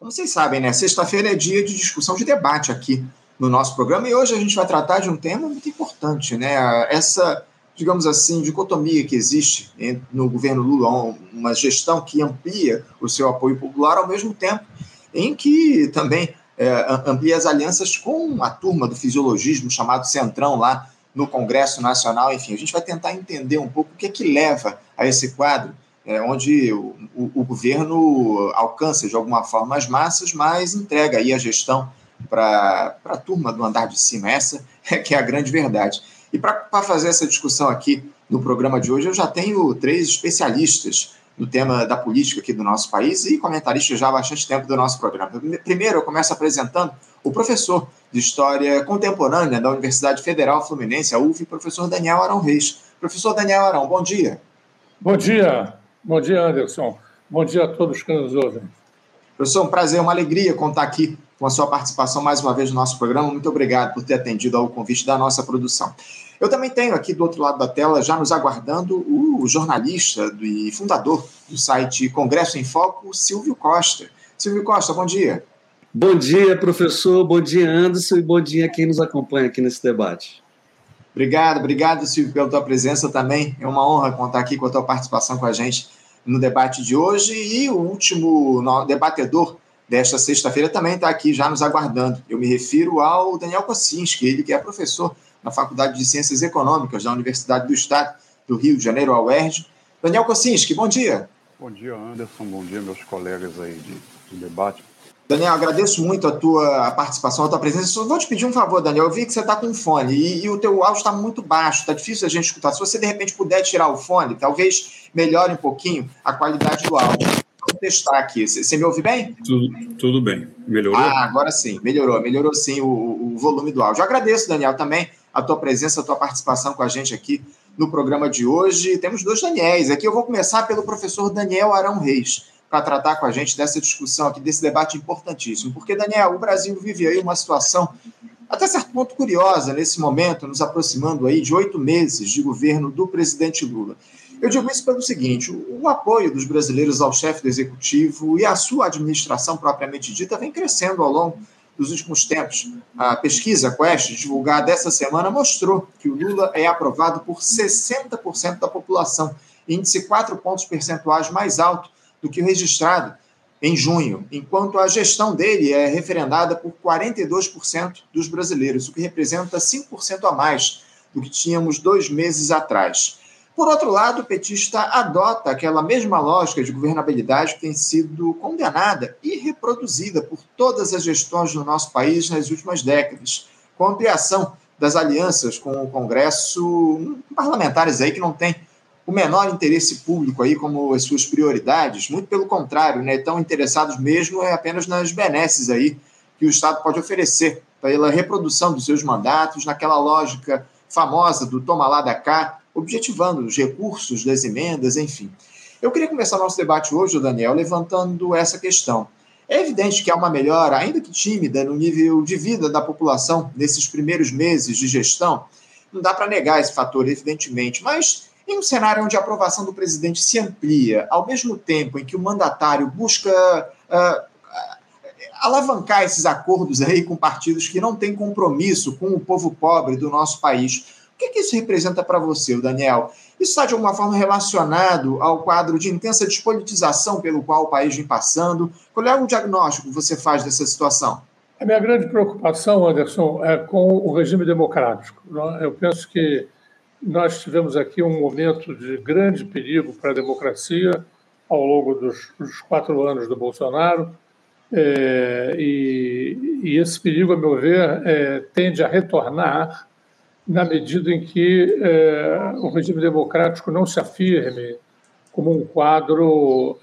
Como vocês sabem, né? Sexta-feira é dia de discussão de debate aqui no nosso programa e hoje a gente vai tratar de um tema muito importante, né? Essa, digamos assim, dicotomia que existe no governo Lula, uma gestão que amplia o seu apoio popular ao mesmo tempo em que também é, amplia as alianças com a turma do fisiologismo chamado Centrão lá no Congresso Nacional. Enfim, a gente vai tentar entender um pouco o que é que leva a esse quadro é, onde o, o, governo alcança de alguma forma as massas, mas entrega aí a gestão para a turma do andar de cima. Essa é que é a grande verdade. E para fazer essa discussão aqui no programa de hoje, eu já tenho três especialistas no tema da política aqui do nosso país e comentaristas já há bastante tempo do nosso programa. Primeiro, eu começo apresentando o professor de História Contemporânea da Universidade Federal Fluminense, a UF, professor Daniel Arão Reis. Professor Daniel Arão, bom dia. Bom dia. Bom dia, Anderson. Bom dia a todos que nos ouvem. Professor, um prazer, uma alegria contar aqui com a sua participação mais uma vez no nosso programa. Muito obrigado por ter atendido ao convite da nossa produção. Eu também tenho aqui do outro lado da tela, já nos aguardando, o jornalista e fundador do site Congresso em Foco, Silvio Costa. Silvio Costa, bom dia. Bom dia, professor. Bom dia, Anderson. E bom dia a quem nos acompanha aqui nesse debate. Obrigado, obrigado, Silvio, pela tua presença também. É uma honra contar aqui com a tua participação com a gente no debate de hoje. E o último debatedor desta sexta-feira também está aqui já nos aguardando. Eu me refiro ao Daniel Kocinski, ele que é professor na Faculdade de Ciências Econômicas da Universidade do Estado do Rio de Janeiro, a UERJ. Daniel Kocinski, bom dia. Bom dia, Anderson. Bom dia, meus colegas aí de, de debate. Daniel, agradeço muito a tua participação, a tua presença. Só vou te pedir um favor, Daniel. Eu vi que você está com fone e, e, o teu áudio está muito baixo, está difícil a gente escutar. Se você, de repente, puder tirar o fone, talvez melhore um pouquinho a qualidade do áudio. Vou testar aqui. Você, me ouve bem? Tudo, tudo bem. Melhorou? Ah, agora sim. Melhorou. Melhorou sim o, o volume do áudio. Eu agradeço, Daniel, também a tua presença, a tua participação com a gente aqui no programa de hoje. Temos dois Daniels aqui. Eu vou começar pelo professor Daniel Arão Reis para tratar com a gente dessa discussão aqui, desse debate importantíssimo. Porque, Daniel, o Brasil vive aí uma situação até certo ponto curiosa nesse momento, nos aproximando aí de oito meses de governo do presidente Lula. Eu digo isso pelo seguinte: o, apoio dos brasileiros ao chefe do executivo e à sua administração propriamente dita vem crescendo ao longo dos últimos tempos. A pesquisa Quest, divulgada essa semana, mostrou que o Lula é aprovado por 60% da população, índice 4 pontos percentuais mais alto do que o registrado em junho, enquanto a gestão dele é referendada por 42% dos brasileiros, o que representa 5% a mais do que tínhamos dois meses atrás. Por outro lado, o petista adota aquela mesma lógica de governabilidade que tem sido condenada e reproduzida por todas as gestões do nosso país nas últimas décadas, com a ampliação das alianças com o Congresso, parlamentares aí que não têm o menor interesse público aí como as suas prioridades, muito pelo contrário, né, estão interessados mesmo é apenas nas benesses aí que o Estado pode oferecer pela reprodução dos seus mandatos, naquela lógica famosa do toma lá da cá, objetivando os recursos das emendas, enfim. Eu queria começar nosso debate hoje, Daniel, levantando essa questão. É evidente que há uma melhora, ainda que tímida, no nível de vida da população nesses primeiros meses de gestão. Não dá para negar esse fator, evidentemente, mas em um cenário onde a aprovação do presidente se amplia, ao mesmo tempo em que o mandatário busca uh, alavancar esses acordos aí com partidos que não têm compromisso com o povo pobre do nosso país, o que, que isso representa para você, Daniel? Isso está de alguma forma relacionado ao quadro de intensa despolitização pelo qual o país vem passando? Qual é o diagnóstico que você faz dessa situação? A minha grande preocupação, Anderson, é com o regime democrático. É? Eu penso que nós tivemos aqui um momento de grande perigo para a democracia ao longo dos, dos quatro anos do Bolsonaro, é, e, e, esse perigo, a meu ver, é, tende a retornar na medida em que é, o regime democrático não se afirme como um quadro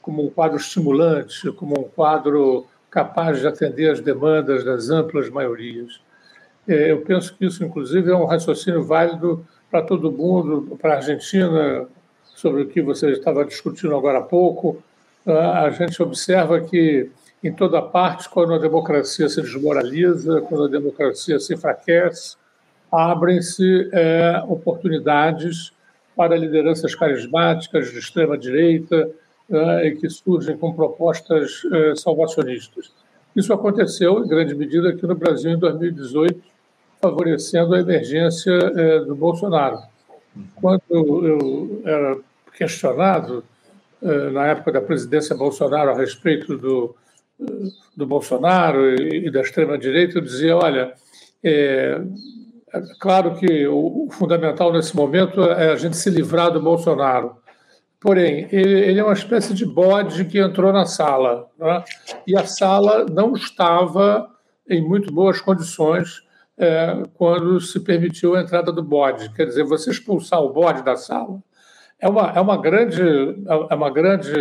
como um quadro estimulante, como um quadro capaz de atender às demandas das amplas maiorias. É, eu penso que isso, inclusive, é um raciocínio válido para todo mundo, para a Argentina, sobre o que você estava discutindo agora há pouco. A gente observa que, em toda parte, quando a democracia se desmoraliza, quando a democracia se enfraquece, abrem-se é, oportunidades para lideranças carismáticas de extrema-direita e que surgem com propostas eh, salvacionistas. Isso aconteceu, em grande medida, aqui no Brasil em 2018, favorecendo a emergência eh, do Bolsonaro. Quando eu era questionado, eh, na época da presidência Bolsonaro, a respeito do, do Bolsonaro e, da extrema-direita, eu dizia: olha, é, é claro que o, o fundamental nesse momento é a gente se livrar do Bolsonaro. Porém, ele é uma espécie de bode que entrou na sala, né? e a sala não estava em muito boas condições é, quando se permitiu a entrada do bode. Quer dizer, você expulsar o bode da sala é uma, é uma grande, é uma grande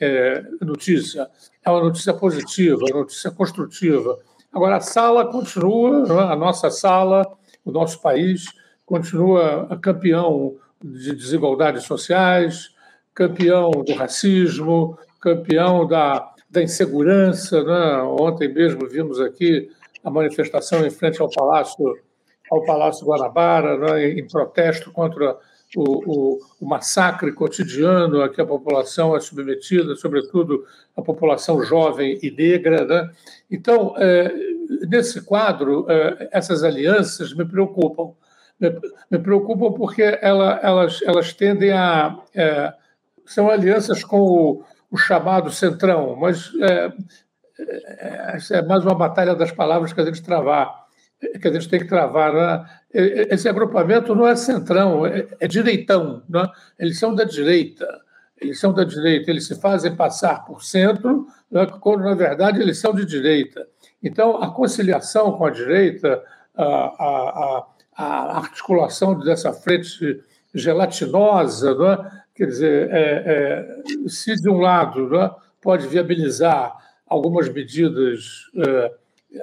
é, notícia, é uma notícia positiva, é uma notícia construtiva. Agora, a sala continua, é? a nossa sala, o nosso país, continua campeão de desigualdades sociais, campeão do racismo, campeão da, da insegurança. Né? Ontem mesmo vimos aqui a manifestação em frente ao Palácio, ao Palácio Guanabara, né? em protesto contra o, o, o, massacre cotidiano a que a população é submetida, sobretudo a população jovem e negra. Né? Então, é, nesse quadro, é, essas alianças me preocupam. Me, me preocupam porque ela, elas, elas tendem a. É, são alianças com o, o chamado centrão, mas é, é, mais uma batalha das palavras que a gente travar que a gente tem que travar. Né? Esse agrupamento não é centrão, é, é direitão. Né? Eles são da direita. Eles são da direita, eles se fazem passar por centro, né? quando na verdade eles são de direita. Então, a conciliação com a direita, a, a, a articulação dessa frente gelatinosa, né? quer dizer, é, é, se de um lado né, pode viabilizar algumas medidas. É,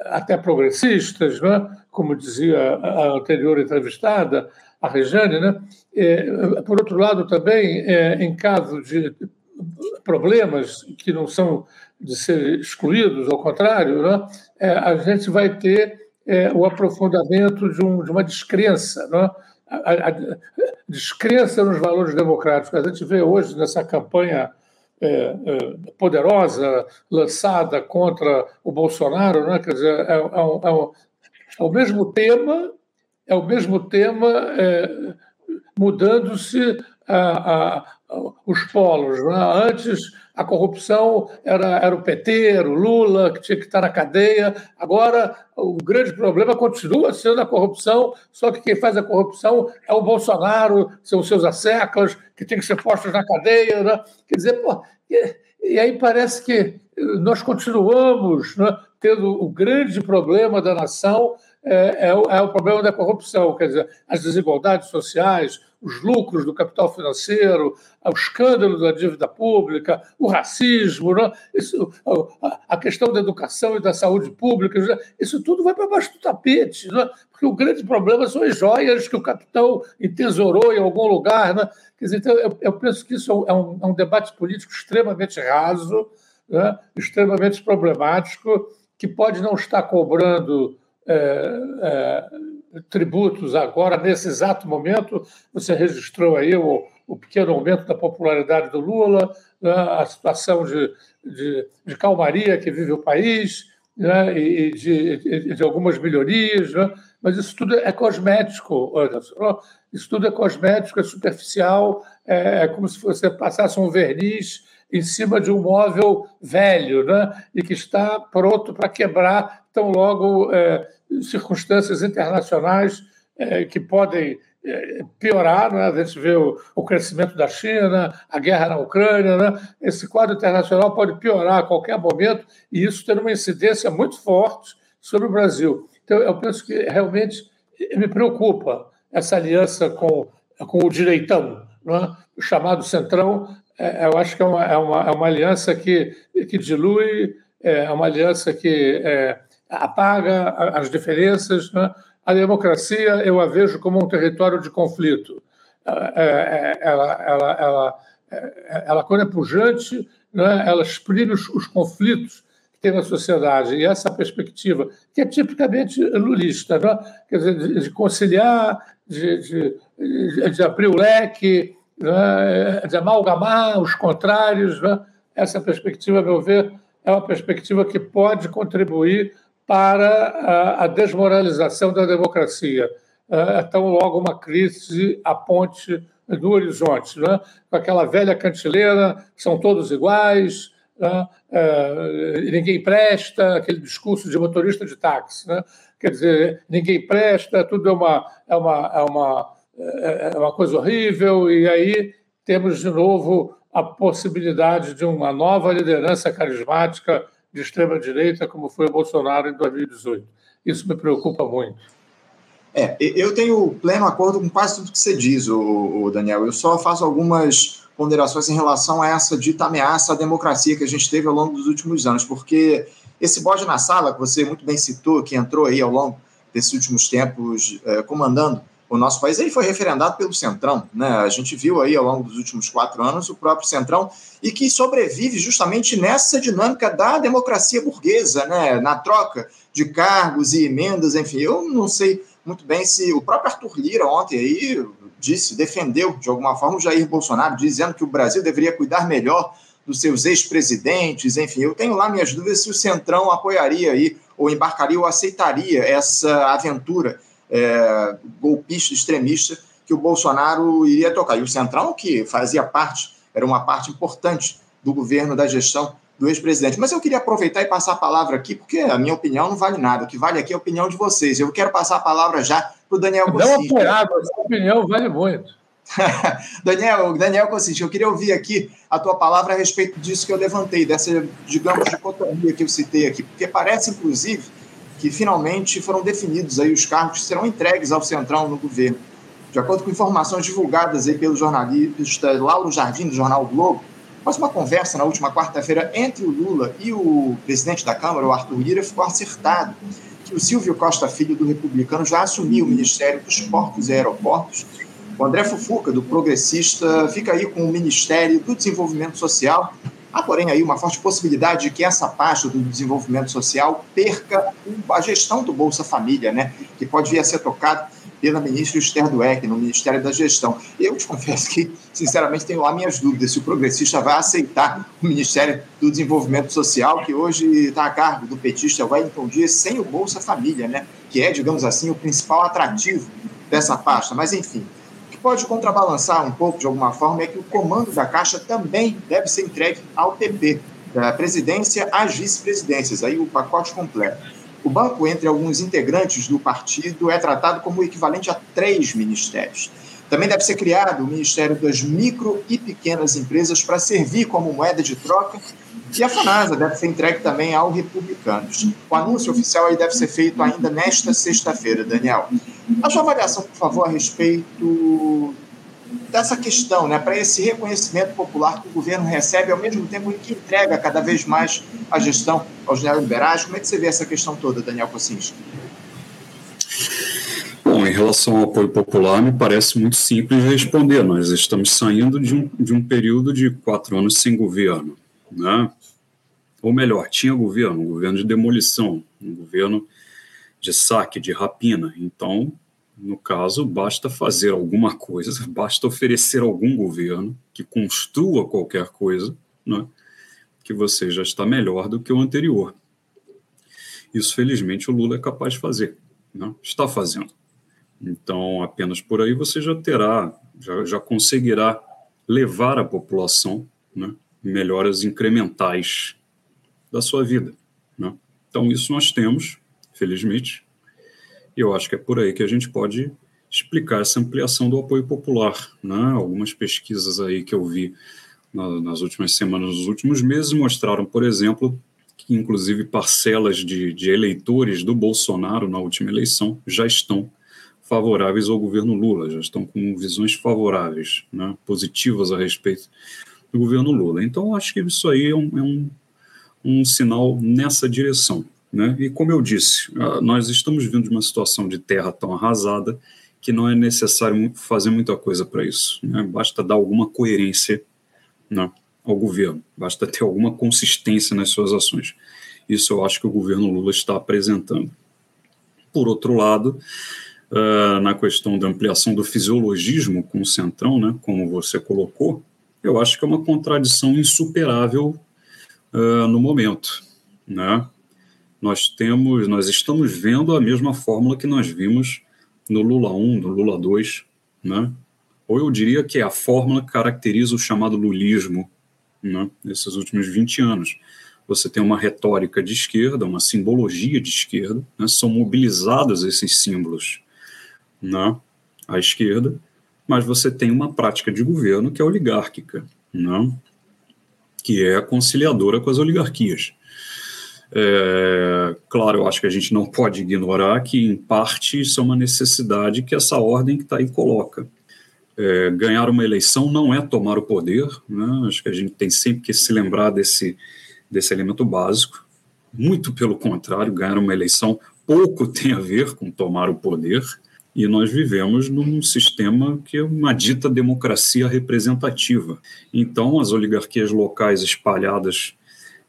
até progressistas, né? como dizia a anterior entrevistada, a Rejane, né? Por outro lado, também, é, em caso de problemas que não são de ser excluídos, ao contrário, né? A gente vai ter o aprofundamento de, um, de, uma descrença, né? a, a, a descrença nos valores democráticos. A gente vê hoje nessa campanha é, é, poderosa lançada contra o Bolsonaro, né? quer dizer, é, é, é, é o mesmo tema, é o mesmo tema é, mudando-se os polos. Né? Antes, a corrupção era, era o PT, era o Lula, que tinha que estar na cadeia. Agora, o grande problema continua sendo a corrupção, só que quem faz a corrupção é o Bolsonaro, são os seus asseclas, que tem que ser postos na cadeia. Né? Quer dizer, pô, e, e, aí parece que nós continuamos né, tendo o grande problema da nação é, é, o, é, o, problema da corrupção, quer dizer, as desigualdades sociais, os lucros do capital financeiro, o escândalo da dívida pública, o racismo, né? isso, a questão da educação e da saúde pública, isso tudo vai para baixo do tapete, né? porque o grande problema são as joias que o capitão entesourou em algum lugar. Né? Quer dizer, então, eu, eu penso que isso é um, é um debate político extremamente raso, né? extremamente problemático, que pode não estar cobrando. É, é, tributos agora, nesse exato momento. Você registrou aí o, o pequeno aumento da popularidade do Lula, né, a situação de, de, de, calmaria que vive o país né, e de, de, algumas melhorias, né, mas isso tudo é cosmético, Anderson. Isso tudo é cosmético, é superficial, é, é como se você passasse um verniz em cima de um móvel velho né, e que está pronto para quebrar tão logo é, circunstâncias internacionais é, que podem é, piorar, né? a gente vê o, o, crescimento da China, a guerra na Ucrânia, né? esse quadro internacional pode piorar a qualquer momento e isso ter uma incidência muito forte sobre o Brasil. Então, eu penso que realmente me preocupa essa aliança com, com o direitão, né? o chamado centrão. É, eu acho que é uma, é uma, é uma aliança que, que dilui, é uma aliança que é, apaga as diferenças. Né? A democracia eu a vejo como um território de conflito. Ela, é, ela, ela, ela, ela quando é pujante, né, ela exprime os, os conflitos tem na sociedade. E essa perspectiva, que é tipicamente lulista, né? quer dizer, de, de conciliar, de, de, de, abrir o leque, né? de amalgamar os contrários, né? essa perspectiva, a meu ver, é uma perspectiva que pode contribuir para a desmoralização da democracia. É, tão logo uma crise aponte no horizonte, né? com aquela velha cantileira, são todos iguais, né? é, ninguém presta, aquele discurso de motorista de táxi. Né? Quer dizer, ninguém presta, tudo é uma, é, uma, é, uma, é uma coisa horrível, e aí temos de novo a possibilidade de uma nova liderança carismática de extrema-direita, como foi o Bolsonaro em 2018. Isso me preocupa muito. É, eu tenho pleno acordo com quase tudo que você diz, o, Daniel. Eu só faço algumas ponderações em relação a essa dita ameaça à democracia que a gente teve ao longo dos últimos anos, porque esse bode na sala, que você muito bem citou, que entrou aí ao longo desses últimos tempos é, comandando o nosso país, ele foi referendado pelo Centrão. Né? A gente viu aí ao longo dos últimos quatro anos o próprio Centrão e que sobrevive justamente nessa dinâmica da democracia burguesa, né? na troca de cargos e emendas, enfim. Eu não sei muito bem se o próprio Arthur Lira ontem aí disse, defendeu de alguma forma o Jair Bolsonaro, dizendo que o Brasil deveria cuidar melhor dos seus ex-presidentes, enfim, eu tenho lá minhas dúvidas se o Centrão apoiaria aí, ou embarcaria ou aceitaria essa aventura é, golpista, extremista, que o Bolsonaro iria tocar. E o Centrão, que fazia parte, era uma parte importante do governo, da gestão do ex-presidente. Mas eu queria aproveitar e passar a palavra aqui, porque a minha opinião não vale nada. O que vale aqui é a opinião de vocês. Eu quero passar a palavra já para o Daniel. Não apoiado, a sua opinião vale muito. Daniel, Daniel Cossins, eu queria ouvir aqui a tua palavra a respeito disso que eu levantei, dessa, digamos, dicotomia que eu citei aqui, porque parece, inclusive, que finalmente foram definidos aí os cargos que serão entregues ao Centrão no governo. De acordo com informações divulgadas aí pelo jornalista Lauro Jardim, do Jornal Globo, após uma conversa na última quarta-feira entre o Lula e o presidente da Câmara, o Arthur Lira, ficou acertado que o Silvio Costa Filho, do Republicano, já assumiu o Ministério dos Portos e Aeroportos. O André Fufuca, do Progressista, fica aí com o Ministério do Desenvolvimento Social Há, porém, aí uma forte possibilidade de que essa pasta do desenvolvimento social perca a gestão do Bolsa Família, né? que pode vir a ser tocado pela ministra Esther Dweck, no Ministério da Gestão. Eu te confesso que, sinceramente, tenho lá minhas dúvidas se o progressista vai aceitar o Ministério do Desenvolvimento Social, que hoje está a cargo do petista Wellington Dias, sem o Bolsa Família, né? que é, digamos assim, o principal atrativo dessa pasta. Mas, enfim, pode contrabalançar um pouco, de alguma forma, é que o comando da Caixa também deve ser entregue ao PP, da presidência às vice-presidências, aí o pacote completo. O banco, entre alguns integrantes do partido, é tratado como o equivalente a três ministérios. Também deve ser criado o Ministério das Micro e Pequenas Empresas para servir como moeda de troca e a FANASA deve ser entregue também ao Republicanos. O anúncio oficial aí deve ser feito ainda nesta sexta-feira, Daniel. A sua avaliação, por favor, a respeito dessa questão, né, para esse reconhecimento popular que o governo recebe, ao mesmo tempo em que entrega cada vez mais a gestão aos neoliberais. Como é que você vê essa questão toda, Daniel Kocinski? Bom, em relação ao apoio popular, me parece muito simples responder. Nós estamos saindo de um, de um período de quatro anos sem governo. Né? Ou melhor, tinha governo, um governo de demolição, um governo de saque, de rapina. Então, no caso, basta fazer alguma coisa, basta oferecer algum governo que construa qualquer coisa, né, que você já está melhor do que o anterior. Isso, felizmente, o Lula é capaz de fazer, né, está fazendo. Então, apenas por aí você já terá, já, já conseguirá levar a população né, melhoras incrementais da sua vida. Né? Então, isso nós temos, felizmente, e eu acho que é por aí que a gente pode explicar essa ampliação do apoio popular. Né? Algumas pesquisas aí que eu vi na, nas últimas semanas, nos últimos meses, mostraram, por exemplo, que inclusive parcelas de, de eleitores do Bolsonaro na última eleição já estão favoráveis ao governo Lula, já estão com visões favoráveis, né, positivas a respeito do governo Lula. Então, acho que isso aí é um, é um, um sinal nessa direção. Né? E como eu disse, ah, nós estamos vindo de uma situação de terra tão arrasada que não é necessário fazer muita coisa para isso. Né? Basta dar alguma coerência né, ao governo, basta ter alguma consistência nas suas ações. Isso eu acho que o governo Lula está apresentando. Por outro lado, uh, na questão da ampliação do fisiologismo com o Centrão, né, como você colocou, eu acho que é uma contradição insuperável uh, no momento, né? Nós temos, nós estamos vendo a mesma fórmula que nós vimos no Lula 1, no Lula 2, né? Ou eu diria que é a fórmula que caracteriza o chamado lulismo, né? Nesses últimos 20 anos. Você tem uma retórica de esquerda, uma simbologia de esquerda, né? são mobilizados esses símbolos né? à esquerda, mas você tem uma prática de governo que é oligárquica, né? que é conciliadora com as oligarquias. É, claro, eu acho que a gente não pode ignorar que, em parte, isso é uma necessidade que essa ordem que está aí coloca. É, ganhar uma eleição não é tomar o poder, né? acho que a gente tem sempre que se lembrar desse, desse elemento básico. Muito pelo contrário, ganhar uma eleição pouco tem a ver com tomar o poder, e nós vivemos num sistema que é uma dita democracia representativa. Então, as oligarquias locais espalhadas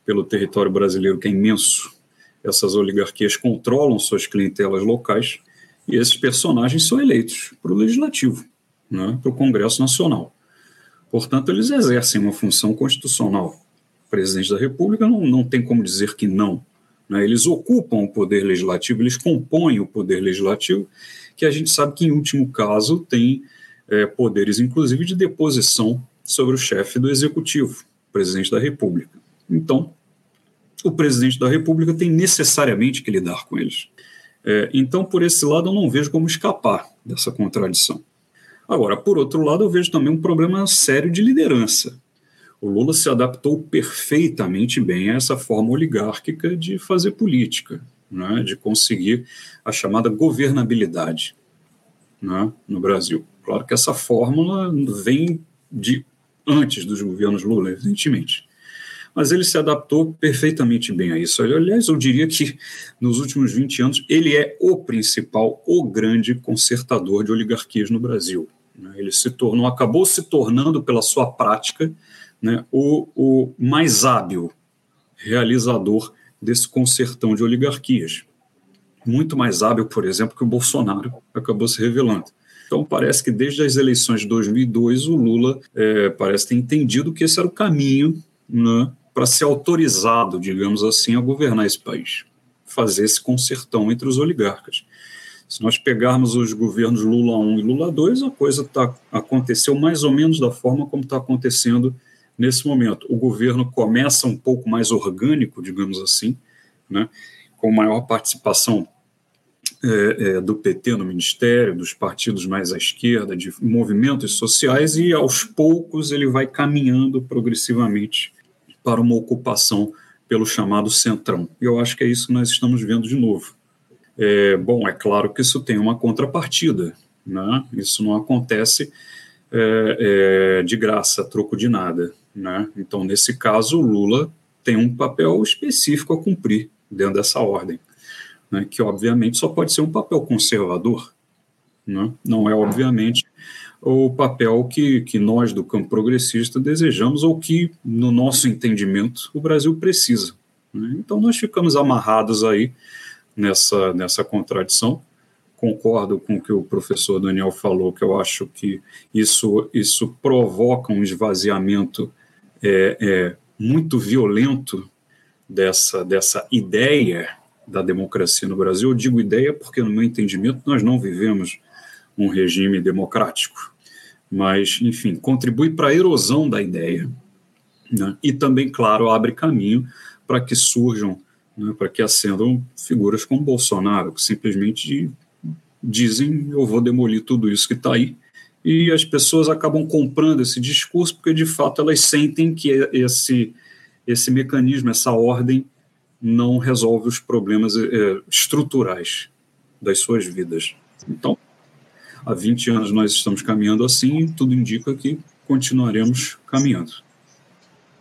pelo território brasileiro, que é imenso. Essas oligarquias controlam suas clientelas locais e esses personagens são eleitos para o legislativo, né, para o Congresso Nacional. Portanto, eles exercem uma função constitucional. O presidente da República não, não tem como dizer que não. Né, eles ocupam o poder legislativo, eles compõem o poder legislativo, que a gente sabe que, em último caso, tem é, poderes, inclusive, de deposição sobre o chefe do executivo, presidente da República. Então, o presidente da República tem necessariamente que lidar com eles. É, então, por esse lado, eu não vejo como escapar dessa contradição. Agora, por outro lado, eu vejo também um problema sério de liderança. O Lula se adaptou perfeitamente bem a essa forma oligárquica de fazer política, né, de conseguir a chamada governabilidade né, no Brasil. Claro que essa fórmula vem de antes dos governos Lula, evidentemente mas ele se adaptou perfeitamente bem a isso. Aliás, eu diria que nos últimos 20 anos ele é o principal, o grande consertador de oligarquias no Brasil. Né? Ele se tornou, acabou se tornando pela sua prática né, o, o mais hábil realizador desse consertão de oligarquias. Muito mais hábil, por exemplo, que o Bolsonaro acabou se revelando. Então, parece que desde as eleições de 2002, o Lula é, parece ter entendido que esse era o caminho né, para ser autorizado, digamos assim, a governar esse país, fazer esse consertão entre os oligarcas. Se nós pegarmos os governos Lula 1 e Lula 2, a coisa tá, aconteceu mais ou menos da forma como está acontecendo nesse momento. O governo começa um pouco mais orgânico, digamos assim, né, com maior participação é, é, do PT no ministério, dos partidos mais à esquerda, de movimentos sociais, e aos poucos ele vai caminhando progressivamente para uma ocupação pelo chamado centrão. E eu acho que é isso que nós estamos vendo de novo. É, bom, é claro que isso tem uma contrapartida, né? isso não acontece é, é, de graça, troco de nada. Né? Então, nesse caso, o Lula tem um papel específico a cumprir dentro dessa ordem, né? que obviamente só pode ser um papel conservador, né? não é obviamente o papel que, que nós do campo progressista desejamos ou que, no nosso entendimento, o Brasil precisa. Né? Então, nós ficamos amarrados aí nessa, nessa contradição. Concordo com o que o professor Daniel falou, que eu acho que isso, isso provoca um esvaziamento é, é, muito violento dessa, dessa ideia da democracia no Brasil. Eu digo ideia porque, no meu entendimento, nós não vivemos um regime democrático mas, enfim, contribui para a erosão da ideia. Né? E também, claro, abre caminho para que surjam, né, para que acendam figuras como Bolsonaro, que simplesmente dizem: eu vou demolir tudo isso que está aí. E as pessoas acabam comprando esse discurso porque, de fato, elas sentem que esse, esse mecanismo, essa ordem, não resolve os problemas é, estruturais das suas vidas. Então, há 20 anos nós estamos caminhando assim e tudo indica que continuaremos caminhando.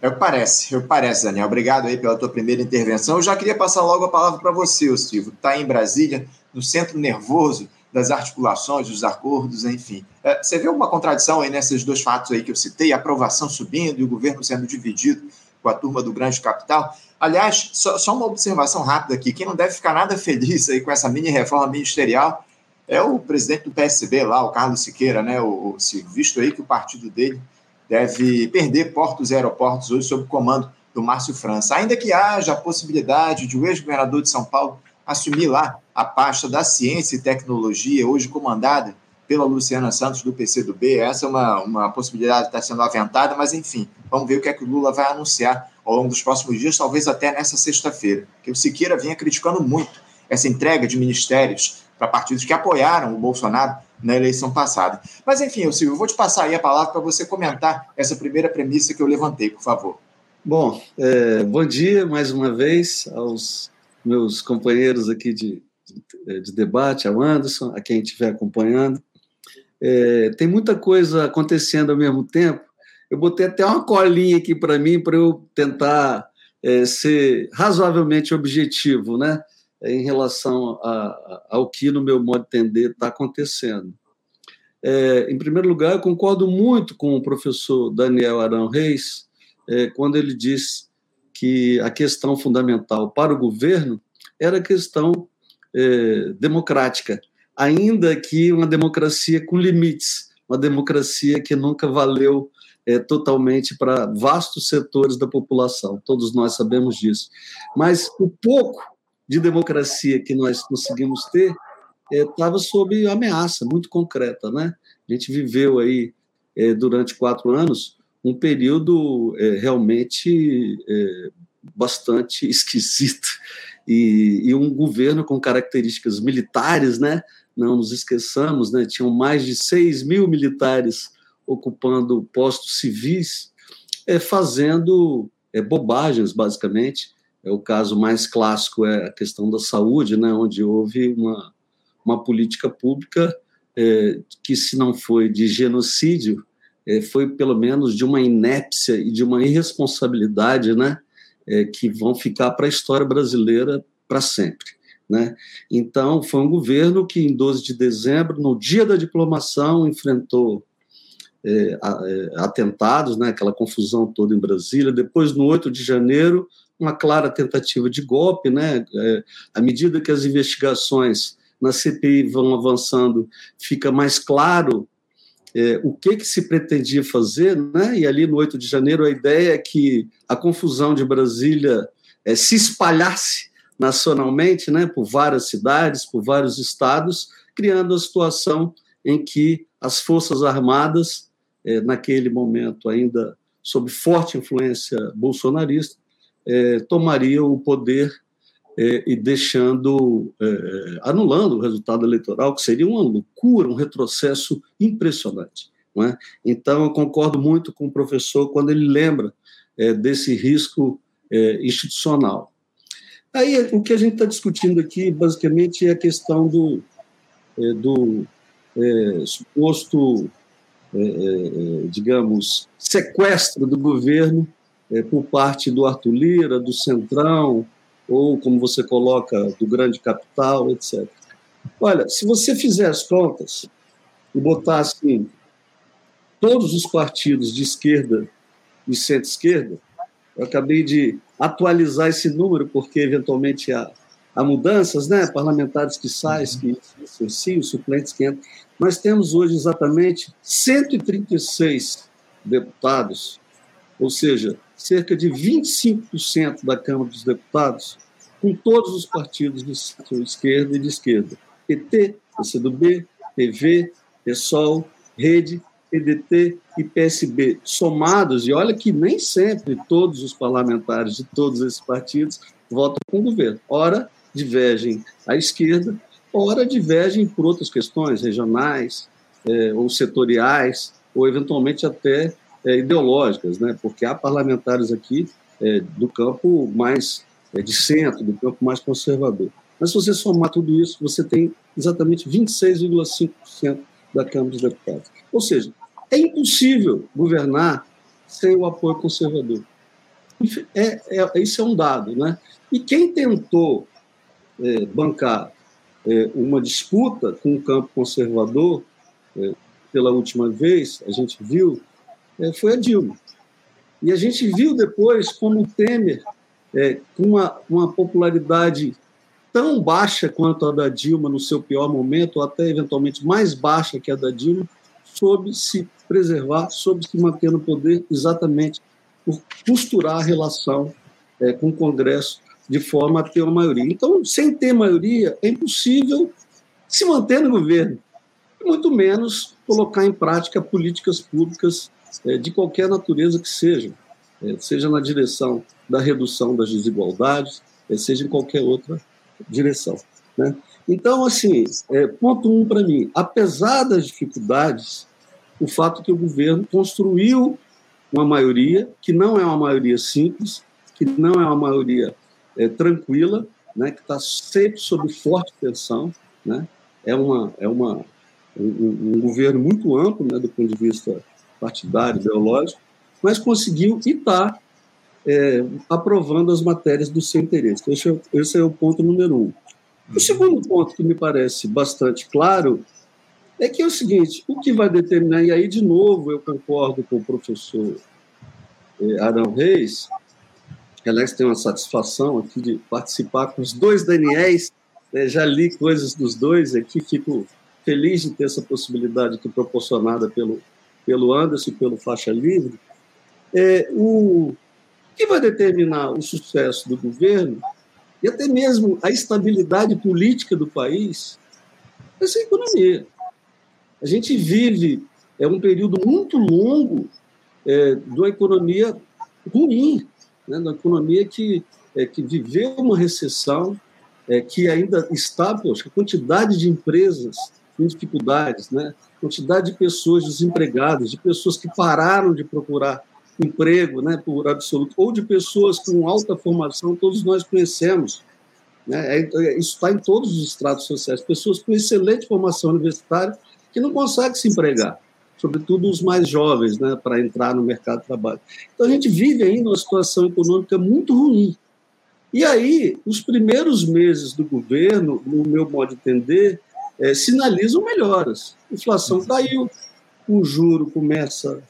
É o que parece, é o que parece, Daniel. Obrigado aí pela tua primeira intervenção. Eu já queria passar logo a palavra para você, Silvio, que está em Brasília, no centro nervoso das articulações, dos acordos, enfim. É, você vê alguma contradição aí nesses dois fatos aí que eu citei, a aprovação subindo e o governo sendo dividido com a turma do grande capital? Aliás, só, só uma observação rápida aqui, quem não deve ficar nada feliz aí com essa mini reforma ministerial é o presidente do PSB lá, o Carlos Siqueira, né? O, o, visto aí que o partido dele deve perder portos e aeroportos hoje sob comando do Márcio França. Ainda que haja a possibilidade de o ex-governador de São Paulo assumir lá a pasta da ciência e tecnologia, hoje comandada pela Luciana Santos do PCdoB, essa é uma, uma possibilidade que está sendo aventada, mas enfim, vamos ver o que é que o Lula vai anunciar ao longo dos próximos dias, talvez até nessa sexta-feira, que o Siqueira vinha criticando muito essa entrega de ministérios para partidos que apoiaram o Bolsonaro na eleição passada. Mas enfim, eu Silvio, vou te passar aí a palavra para você comentar essa primeira premissa que eu levantei, por favor. Bom, é, bom dia mais uma vez aos meus companheiros aqui de, de, de debate, ao Anderson, a quem estiver acompanhando. É, tem muita coisa acontecendo ao mesmo tempo. Eu botei até uma colinha aqui para mim para eu tentar é, ser razoavelmente objetivo, né? Em relação a, a, ao que, no meu modo de entender, está acontecendo. É, em primeiro lugar, eu concordo muito com o professor Daniel Arão Reis, é, quando ele diz que a questão fundamental para o governo era a questão é, democrática, ainda que uma democracia com limites, uma democracia que nunca valeu é, totalmente para vastos setores da população, todos nós sabemos disso. Mas o pouco de democracia que nós conseguimos ter estava é, sob ameaça muito concreta, né? A gente viveu aí é, durante quatro anos um período é, realmente é, bastante esquisito e, e, um governo com características militares, né? Não nos esqueçamos, né? Tinham mais de 6 mil militares ocupando postos civis, é, fazendo é, bobagens, basicamente, é o caso mais clássico é a questão da saúde, né, onde houve uma, uma política pública é, que, se não foi de genocídio, é, foi pelo menos de uma inépcia e de uma irresponsabilidade, né, é, que vão ficar para a história brasileira para sempre. Né? Então, foi um governo que, em 12 de dezembro, no dia da diplomação, enfrentou é, é, atentados, né, aquela confusão toda em Brasília. Depois, no 8 de janeiro, uma clara tentativa de golpe, né? É, à medida que as investigações na CPI vão avançando, fica mais claro é, o que, que se pretendia fazer, né? E ali no 8 de janeiro a ideia é que a confusão de Brasília é, se espalhasse nacionalmente, né? Por várias cidades, por vários estados, criando a situação em que as forças armadas, é, naquele momento ainda sob forte influência bolsonarista, é, tomaria o poder é, e deixando, é, anulando o resultado eleitoral, que seria uma loucura, um retrocesso impressionante. É? Então, eu concordo muito com o professor quando ele lembra é, desse risco é, institucional. Aí, o que a gente está discutindo aqui, basicamente, é a questão do, é, do suposto, digamos, sequestro do governo é, por parte do Arthur Lira, do Centrão, ou, como você coloca, do grande capital, etc. Olha, se você fizer as contas e botar assim, todos os partidos de esquerda e centro-esquerda, eu acabei de atualizar esse número, porque eventualmente há, há mudanças, né? parlamentares que saem, que os suplentes que entram. Nós temos hoje exatamente 136 deputados, ou seja, cerca de 25% da Câmara dos Deputados, com todos os partidos de esquerda e de esquerda. PT, PCdoB, PV, PSOL, Rede, PDT e PSB somados, e olha que nem sempre todos os parlamentares de todos esses partidos votam com o governo. Ora, divergem à esquerda, ora, divergem por outras questões regionais é, ou setoriais, ou eventualmente até é, ideológicas, né? porque há parlamentares aqui é, do campo mais é, de centro, do campo mais conservador. Mas se você somar tudo isso, você tem exatamente 26,5% da Câmara dos Deputados. Ou seja, é impossível governar sem o apoio conservador. É, é, isso é um dado. Né? E quem tentou é, bancar é, uma disputa com o campo conservador, é, pela última vez, a gente viu foi a Dilma. E a gente viu depois como o Temer, é, com uma, uma popularidade tão baixa quanto a da Dilma no seu pior momento, ou até eventualmente mais baixa que a da Dilma, soube se preservar sob se manter no poder exatamente por costurar a relação é, com o Congresso de forma a ter uma maioria. Então, sem ter maioria, é impossível se manter no governo, muito menos colocar em prática políticas públicas é, de qualquer natureza que seja, é, seja na direção da redução das desigualdades, é, seja em qualquer outra direção. Né? Então, assim, é, ponto um para mim, apesar das dificuldades, o fato que o governo construiu uma maioria, que não é uma maioria simples, que não é uma maioria é, tranquila, né, que está sempre sob forte tensão, né, é uma é uma um, um governo muito amplo, né, do ponto de vista partidário, ideológico, mas conseguiu e está é, aprovando as matérias do seu interesse. Esse é, esse é o ponto número um. O segundo ponto que me parece bastante claro é que é o seguinte: o que vai determinar, e aí, de novo, eu concordo com o professor é, Arão Reis, que, aliás, tem uma satisfação aqui de participar com os dois Daniéis, né, já li coisas dos dois aqui, fico feliz de ter essa possibilidade aqui proporcionada pelo, pelo Anderson pelo Faixa Livre. É, o, que vai determinar o sucesso do governo e até mesmo a estabilidade política do país vai ser a economia. A gente vive é um período muito longo é, de uma economia ruim, né, uma economia que, é, que viveu uma recessão, é, que ainda está, poxa, a quantidade de empresas com dificuldades, né, quantidade de pessoas desempregadas, de pessoas que pararam de procurar emprego, né, por absoluto, ou de pessoas com alta formação, todos nós conhecemos. Né, é, é isso está em todos os estratos sociais, pessoas com excelente formação universitária que não conseguem se empregar, sobretudo os mais jovens, né, para entrar no mercado de trabalho. Então a gente vive ainda uma situação econômica muito ruim. E aí, os primeiros meses do governo, no meu modo de entender, é, sinalizam melhoras. A inflação caiu, o juro começa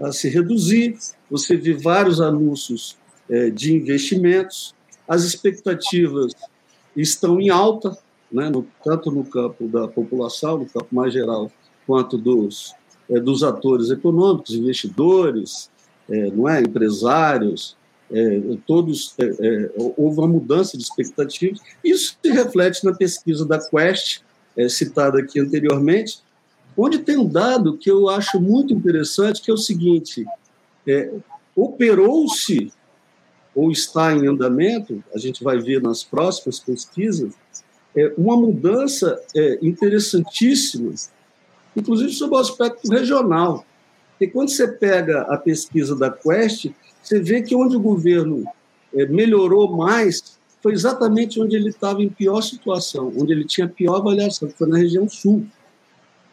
a se reduzir, você vê vários anúncios é, de investimentos, as expectativas estão em alta, né, no, tanto no campo da população, no campo mais geral, quanto dos, é, dos atores econômicos, investidores, é, não é, empresários, é, todos é, é, houve uma mudança de expectativas. Isso se reflete na pesquisa da Quest, citada aqui anteriormente, onde tem um dado que eu acho muito interessante, que é o seguinte: é, operou-se ou está em andamento, a gente vai ver nas próximas pesquisas, é, uma mudança é, interessantíssima, inclusive sobre o aspecto regional. E quando você pega a pesquisa da Quest, você vê que onde o governo é, melhorou mais foi exatamente onde ele estava em pior situação, onde ele tinha pior avaliação, foi na região sul.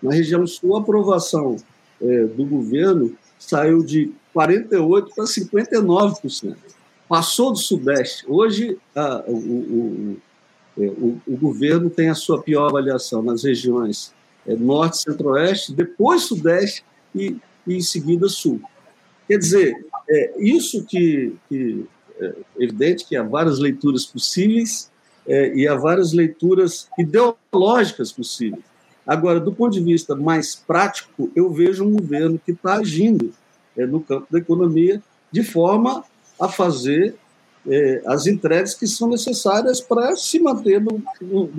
Na região sul, a aprovação é, do governo saiu de 48% para 59%. Passou do Sudeste. Hoje, a, o, o, é, o, o, governo tem a sua pior avaliação nas regiões é, Norte, Centro-Oeste, depois Sudeste e, e, em seguida Sul. Quer dizer, é, isso que, que é evidente que há várias leituras possíveis é, e há várias leituras ideológicas possíveis. Agora, do ponto de vista mais prático, eu vejo um governo que está agindo é, no campo da economia de forma a fazer é, as entregas que são necessárias para se manter no, no,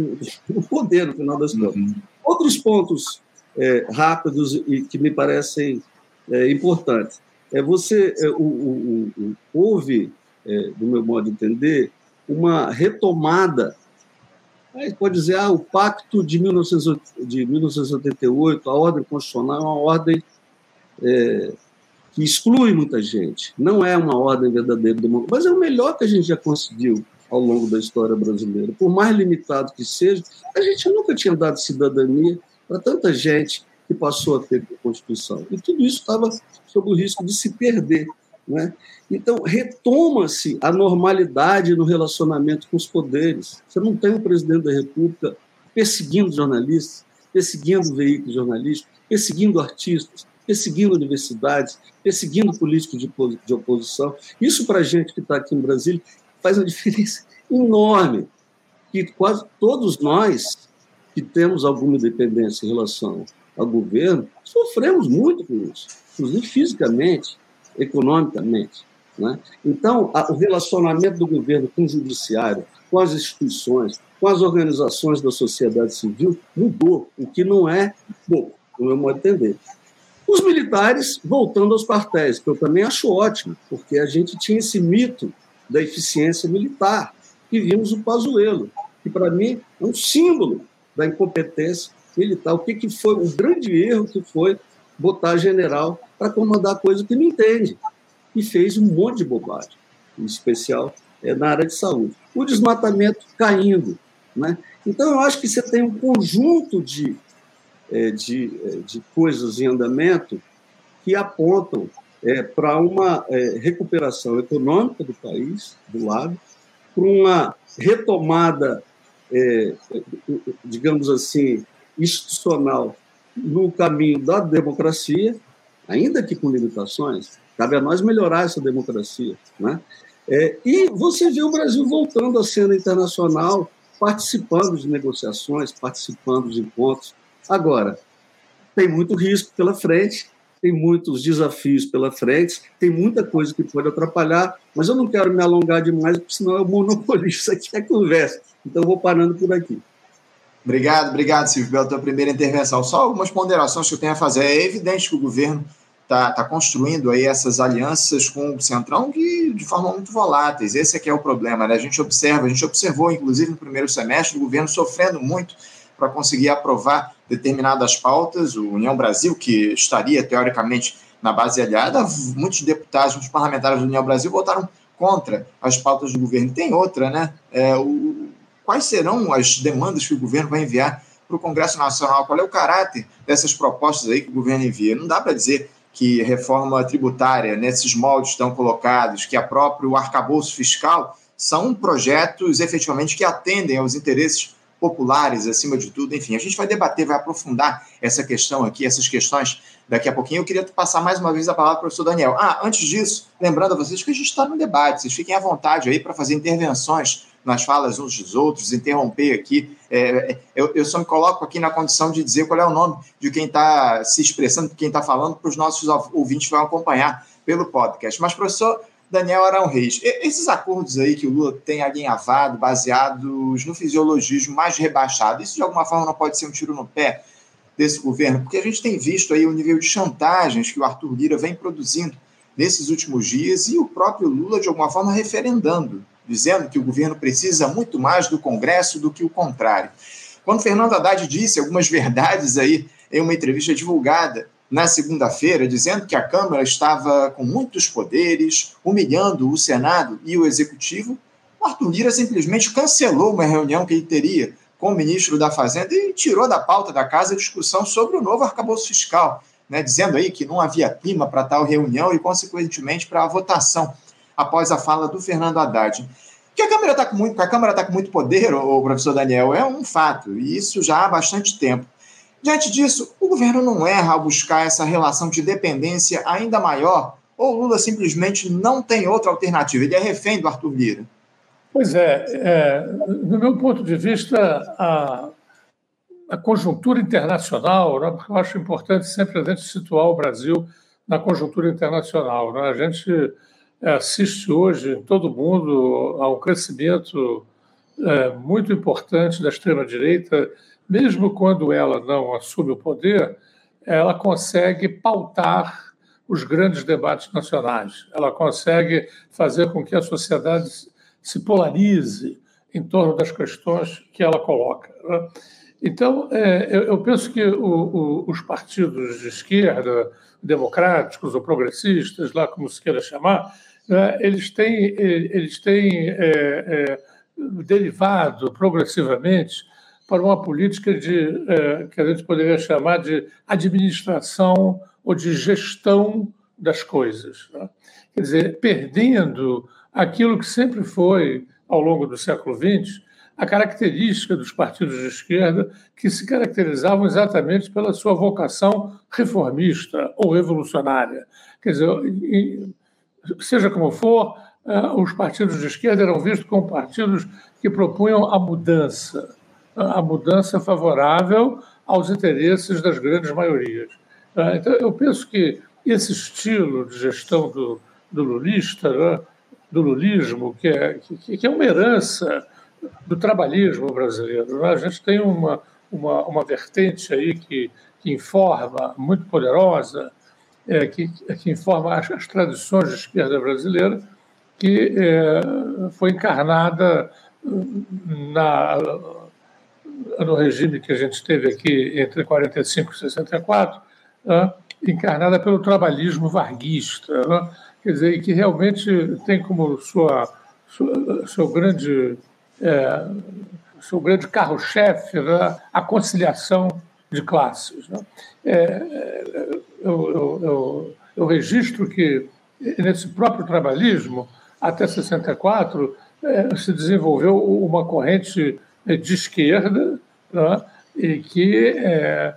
no, poder, no final das contas. Uhum. Outros pontos é, rápidos e que me parecem é, importantes. É você, é, o, o, o, houve, é, do meu modo de entender, uma retomada Aí pode dizer, ah, o pacto de, 1988, a ordem constitucional é uma ordem é, que exclui muita gente. Não é uma ordem verdadeira democrática, mas é o melhor que a gente já conseguiu ao longo da história brasileira. Por mais limitado que seja, a gente nunca tinha dado cidadania para tanta gente que passou a ter a Constituição. E tudo isso estava sob o risco de se perder. Né? Então, retoma-se a normalidade no relacionamento com os poderes. Você não tem um presidente da República perseguindo jornalistas, perseguindo veículos jornalísticos, perseguindo artistas, perseguindo universidades, perseguindo políticos de, oposição. Isso, para a gente que está aqui em Brasília, faz uma diferença enorme. Que quase todos nós que temos alguma independência em relação ao governo, sofremos muito com isso, inclusive fisicamente, economicamente. Né? Então, a, o relacionamento do governo com o judiciário, com as instituições, com as organizações da sociedade civil mudou, o que não é pouco, no meu modo de entender. Os militares voltando aos quartéis, que eu também acho ótimo, porque a gente tinha esse mito da eficiência militar, e vimos o Pazuello, que para mim é um símbolo da incompetência militar. O que, que foi o grande erro que foi botar general para comandar coisa que não entende e fez um monte de bobagem, em especial é, na área de saúde. O desmatamento caindo. Né? Então, eu acho que você tem um conjunto de, é, de, é, de coisas em andamento que apontam é, para uma é, recuperação econômica do país, do lado, para uma retomada, é, digamos assim, institucional no caminho da democracia, ainda que com limitações, cabe a nós melhorar essa democracia. Né? É, e você vê o Brasil voltando à cena internacional, participando de negociações, participando de encontros. Agora, tem muito risco pela frente, tem muitos desafios pela frente, tem muita coisa que pode atrapalhar, mas eu não quero me alongar demais, porque senão eu monopolizo aqui a conversa. Então, vou parando por aqui. Obrigado, obrigado, Silvio, pela tua primeira intervenção. Só algumas ponderações que eu tenho a fazer. É evidente que o governo está tá construindo aí essas alianças com o Centrão que, de forma muito voláteis. Esse é que é o problema. Né? A gente observa, a gente observou, inclusive, no primeiro semestre, o governo sofrendo muito para conseguir aprovar determinadas pautas. O União Brasil, que estaria, teoricamente, na base aliada, muitos deputados, muitos parlamentares do União Brasil votaram contra as pautas do governo. Tem outra, né? É, o, quais serão as demandas que o governo vai enviar para o Congresso Nacional? Qual é o caráter dessas propostas aí que o governo envia? Não dá para dizer que reforma tributária nesses moldes estão colocados, que a próprio arcabouço fiscal são projetos efetivamente que atendem aos interesses populares acima de tudo. Enfim, a gente vai debater, vai aprofundar essa questão aqui, essas questões daqui a pouquinho. Eu queria passar mais uma vez a palavra para o professor Daniel. Ah, antes disso, lembrando a vocês que a gente está no debate, vocês fiquem à vontade aí para fazer intervenções nas falas uns dos outros, interromper aqui. É, eu, eu, só me coloco aqui na condição de dizer qual é o nome de quem está se expressando, quem está falando, para os nossos ouvintes que vão acompanhar pelo podcast. Mas, professor Daniel Arão Reis, esses acordos aí que o Lula tem alinhavado, baseados no fisiologismo mais rebaixado, isso de alguma forma não pode ser um tiro no pé desse governo? Porque a gente tem visto aí o nível de chantagens que o Arthur Lira vem produzindo nesses últimos dias e o próprio Lula, de alguma forma, referendando dizendo que o governo precisa muito mais do Congresso do que o contrário. Quando Fernando Haddad disse algumas verdades aí em uma entrevista divulgada na segunda-feira, dizendo que a Câmara estava com muitos poderes, humilhando o Senado e o Executivo, Arthur Lira simplesmente cancelou uma reunião que ele teria com o ministro da Fazenda e tirou da pauta da casa a discussão sobre o novo arcabouço fiscal, né, dizendo aí que não havia clima para tal reunião e, consequentemente, para a votação após a fala do Fernando Haddad. Que a Câmara está com muito, a tá com muito poder, o professor Daniel, é um fato, e isso já há bastante tempo. Diante disso, o governo não erra ao buscar essa relação de dependência ainda maior, ou Lula simplesmente não tem outra alternativa? Ele é refém do Arthur Lira. Pois é, é do meu ponto de vista, a, a conjuntura internacional, né, porque eu acho importante sempre a gente situar o Brasil na conjuntura internacional. Né? A gente assiste hoje em todo mundo a um crescimento é, muito importante da extrema-direita, mesmo quando ela não assume o poder, ela consegue pautar os grandes debates nacionais, ela consegue fazer com que a sociedade se polarize em torno das questões que ela coloca. Né? Então, é, eu, penso que os partidos de esquerda, democráticos ou progressistas, lá como se queira chamar, né, eles têm, eles têm é, é, derivado progressivamente para uma política de, é, que a gente poderia chamar de administração ou de gestão das coisas. Né? Quer dizer, perdendo aquilo que sempre foi, ao longo do século XX, a característica dos partidos de esquerda, que se caracterizavam exatamente pela sua vocação reformista ou revolucionária. Quer dizer, seja como for, eh, os partidos de esquerda eram vistos como partidos que propunham a mudança, a mudança favorável aos interesses das grandes maiorias. Né? Então, eu penso que esse estilo de gestão do, do lulista, né? do lulismo, que é, que, que, é uma herança do trabalhismo brasileiro. Né? A gente tem uma, uma, uma vertente aí que, que informa, muito poderosa, é, que, que informa as, as tradições de esquerda brasileira, que é, foi encarnada na, no regime que a gente teve aqui entre 45 e 64, né, encarnada pelo trabalhismo varguista, né, quer dizer, que realmente tem como sua, sua seu grande é, seu grande carro-chefe né, a conciliação de classes. Né. É, é, eu, eu, eu, eu registro que nesse próprio trabalhismo até 64 é, se desenvolveu uma corrente de esquerda, né, e que é,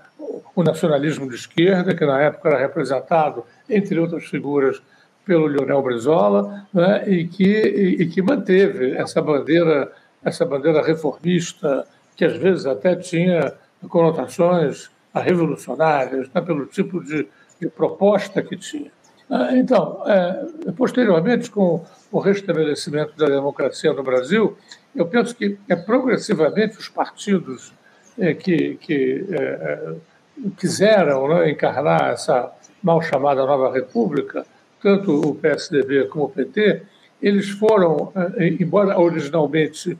o nacionalismo de esquerda, que na época era representado, entre outras figuras, pelo Leonel Brizola, né, e, que, e, e, que manteve essa bandeira, essa bandeira reformista, que às vezes até tinha conotações revolucionárias, né, pelo tipo de, de proposta que tinha. Ah, então, é, posteriormente, com o restabelecimento da democracia no Brasil, eu penso que é progressivamente os partidos é, que, que é, é, quiseram né, encarnar essa mal chamada nova república, tanto o PSDB como o PT, eles foram, é, embora originalmente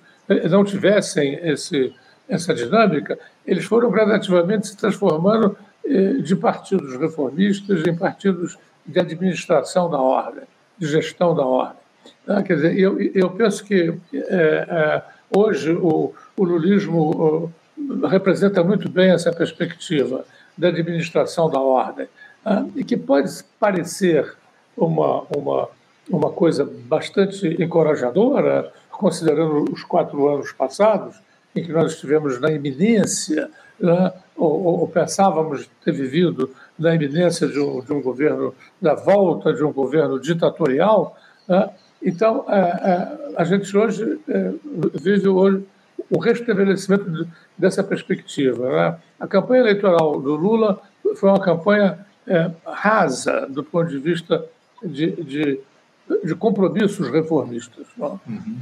não tivessem esse, essa dinâmica, eles foram gradativamente se transformando é, de partidos reformistas em partidos de administração da ordem, de gestão da ordem. Ah, quer dizer, eu, eu penso que é, é, hoje o, o lulismo representa muito bem essa perspectiva da administração da ordem, ah, e que pode parecer uma, uma, uma coisa bastante encorajadora, considerando os quatro anos passados, em que nós estivemos na iminência, né, ou, ou, pensávamos ter vivido na iminência de um, de um governo, da volta de um governo ditatorial. Né, então, é, é, a gente hoje é, vive hoje o restabelecimento dessa perspectiva. Né? A campanha eleitoral do Lula foi uma campanha é, rasa do ponto de vista de, de, de compromissos reformistas. Uhum.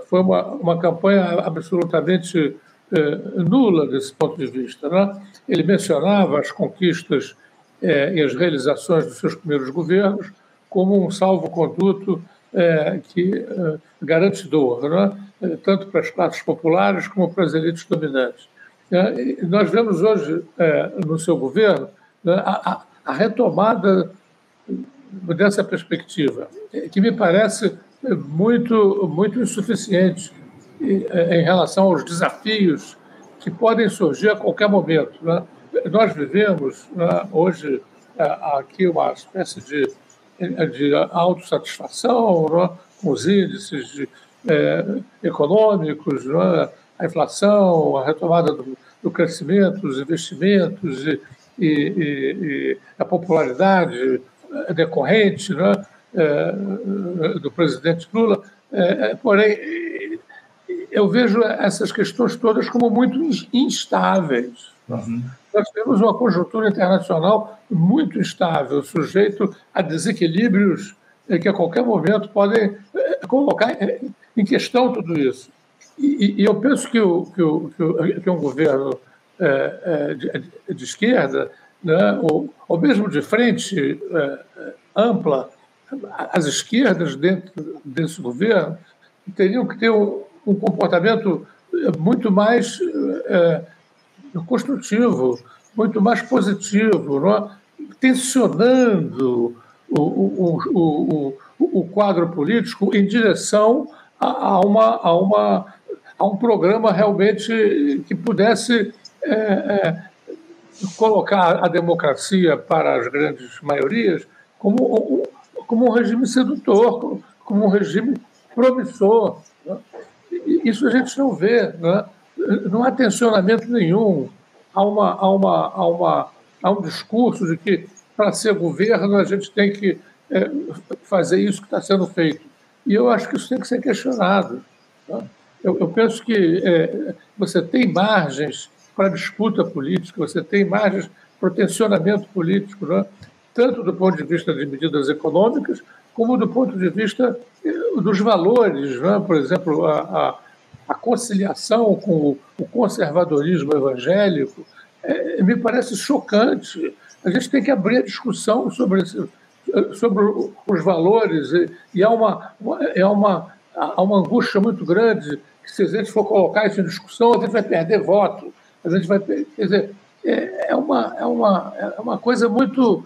Foi uma, uma campanha absolutamente é, nula desse ponto de vista. Né? Ele mencionava as conquistas é, e as realizações dos seus primeiros governos como um salvo-conduto é, que garantidor, né? Tanto para as classes populares como para as elites dominantes. Nós vemos hoje no seu governo né, a, a, retomada dessa perspectiva, que me parece muito, muito insuficiente em relação aos desafios que podem surgir a qualquer momento. Né? Nós vivemos né, hoje aqui uma espécie de é, de autossatisfação né, com os índices de, é, econômicos, né, a inflação, a retomada do, do crescimento, os investimentos e, e, e, a popularidade decorrente né, é, do presidente Lula. É, porém, eu vejo essas questões todas como muito instáveis. Uhum nós temos uma conjuntura internacional muito instável, sujeito a desequilíbrios eh, que a qualquer momento podem eh, colocar em questão tudo isso. E, e eu penso que, o, que, o, que, um governo de, esquerda, né, ou, ou, mesmo de frente ampla, as esquerdas dentro desse governo teriam que ter um, um comportamento muito mais é, construtivo, muito mais positivo, não é? tensionando o, o, o, o, o quadro político em direção a, a, uma, a, uma, a um programa realmente que pudesse é, é, colocar a democracia para as grandes maiorias como, como um regime sedutor, como um regime promissor. Né? Isso a gente não vê. Né? não há tensionamento nenhum, há, uma, uma, uma, um discurso de que para ser governo a gente tem que é, fazer isso que está sendo feito. E eu acho que isso tem que ser questionado. Tá? Eu, eu, penso que é, você tem margens para disputa política, você tem margens para tensionamento político, né? Tanto do ponto de vista de medidas econômicas, como do ponto de vista eh, dos valores. Né? Por exemplo, a, a, a conciliação com o conservadorismo evangélico é, me parece chocante. A gente tem que abrir a discussão sobre, esse, sobre os valores e, e há, uma, há, uma, há uma angústia muito grande que se a gente for colocar isso em discussão, a gente vai perder voto. A gente vai, quer dizer, é, é uma, é, uma, é uma coisa muito,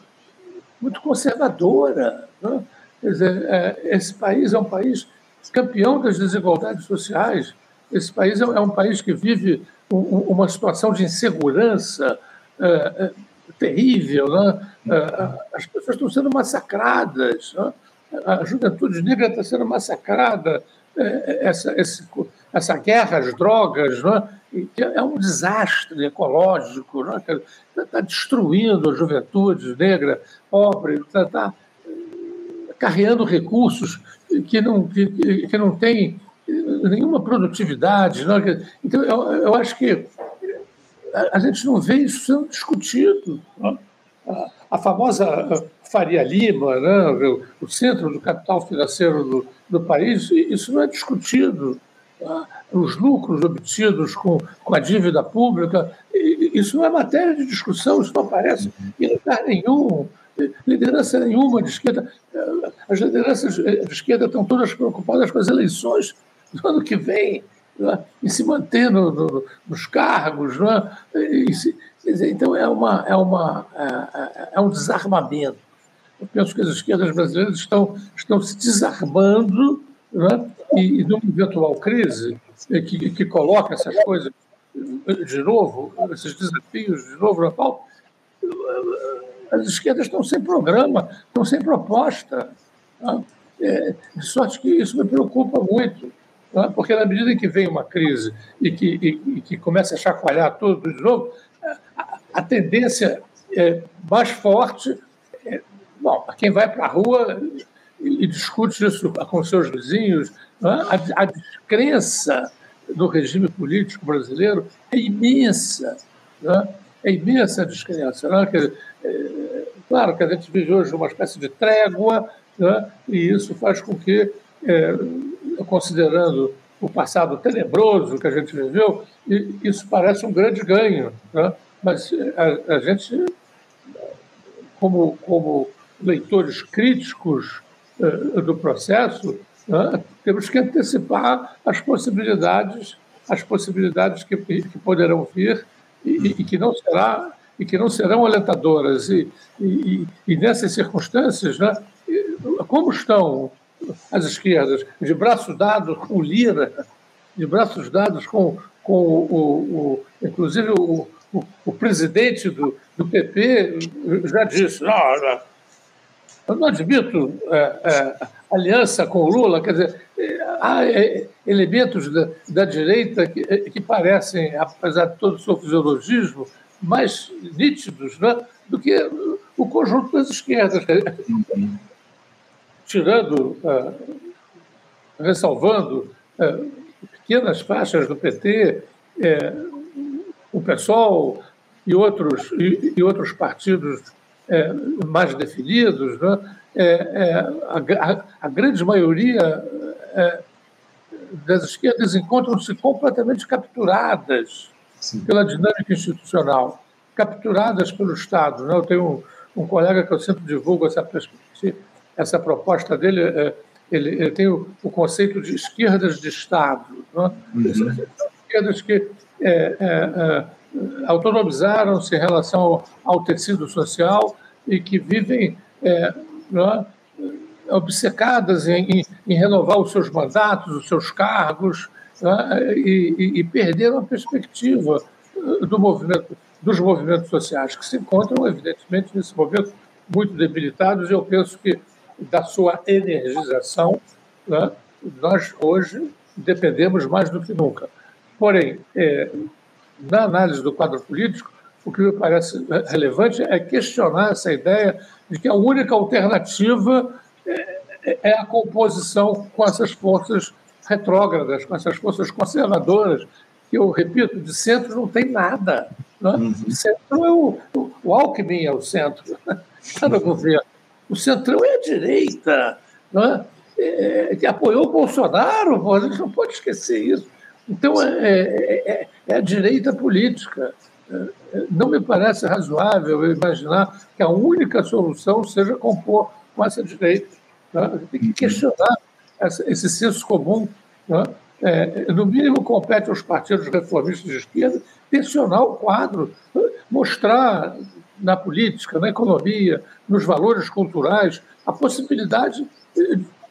muito conservadora. Né? Quer dizer, é, esse país é um país campeão das desigualdades sociais. Esse país é, é um país que vive uma situação de insegurança é, é, terrível. Né? as pessoas estão sendo massacradas. Né? A juventude negra está sendo massacrada. essa, esse, essa guerra às drogas né? é um desastre ecológico, está tá destruindo a juventude negra, pobre, está tá carreando recursos que não, que, que não têm nenhuma produtividade. Né? Então, eu, eu acho que a, gente não vê isso sendo discutido. Né? A, a, famosa Faria Lima, né? o, o, centro do capital financeiro do, do país, isso não é discutido. Os lucros obtidos com, com a dívida pública, isso não é matéria de discussão, isso não aparece em lugar nenhum liderança nenhuma de esquerda. As lideranças de esquerda estão todas preocupadas com as eleições do ano que vem e se manter no, no, nos cargos. Né? Se, então, é, uma, é, uma, é, é, um desarmamento. Eu penso que as esquerdas brasileiras estão, estão se desarmando né? E, e eventual crise que, que coloca essas coisas de novo, esses desafios de novo na pauta, as esquerdas estão sem programa, estão sem proposta. Né? É, de sorte que isso me preocupa muito, né? porque na medida em que vem uma crise e que, e, e que começa a chacoalhar tudo de novo, a, a tendência é mais forte é, bom, quem vai para a rua e, e, discute isso com seus vizinhos, né? a, a descrença do regime político brasileiro é imensa. É imensa a descrença. É, claro que a gente vive hoje uma espécie de trégua, e isso faz com que, é, considerando o passado tenebroso que a gente viveu, isso parece um grande ganho. Mas a, a gente, como, como leitores críticos é, do processo, né? temos que antecipar as possibilidades, as possibilidades que, que poderão vir e, e, que não será e que não serão alentadoras e, e, e nessas circunstâncias, né? Como estão as esquerdas de braços dados com Lira, de braços dados com, com o, o, o inclusive o, o, o, presidente do, do PP já disse, não, eu não admito é, é, aliança com o Lula, quer dizer, há é, elementos da, da direita que, que, parecem, apesar de todo o seu fisiologismo, mais nítidos né, do que o conjunto das esquerdas. Tirando, uh, ressalvando uh, pequenas faixas do PT, o PSOL e outros, e, e outros partidos mais definidos, né, a, a, a, grande maioria das esquerdas encontram-se completamente capturadas Sim. pela dinâmica institucional, capturadas pelo Estado. Né? Eu tenho um, um colega que eu sempre divulgo essa essa proposta dele, é, ele, ele, tem o, o, conceito de esquerdas de Estado, né? uhum. esquerdas que é, é, é, autonomizaram-se em relação ao, tecido social e que vivem é, né? obcecadas em, em, em, renovar os seus mandatos, os seus cargos, né? e, e, perderam a perspectiva uh, do movimento, dos movimentos sociais, que se encontram, evidentemente, nesse momento muito debilitados, eu penso que da sua energização, né? nós hoje dependemos mais do que nunca. Porém, é, na análise do quadro político, o que me parece relevante é questionar essa ideia de que a única alternativa é, é a composição com essas forças retrógradas, com essas forças conservadoras que eu repito, de centro não tem nada. Né? Uhum. O centro é o, o, o Alckmin é o centro, está no governo. O centrão é a direita, né? é, que apoiou o Bolsonaro, a gente não pode esquecer isso. Então, é, é, é, é a direita política. Não me parece razoável imaginar que a única solução seja compor com essa direita. Né? Tem que questionar essa, esse senso comum. Né? É, no mínimo, compete aos partidos reformistas de esquerda tensionar o quadro, mostrar na política, na economia, nos valores culturais, a possibilidade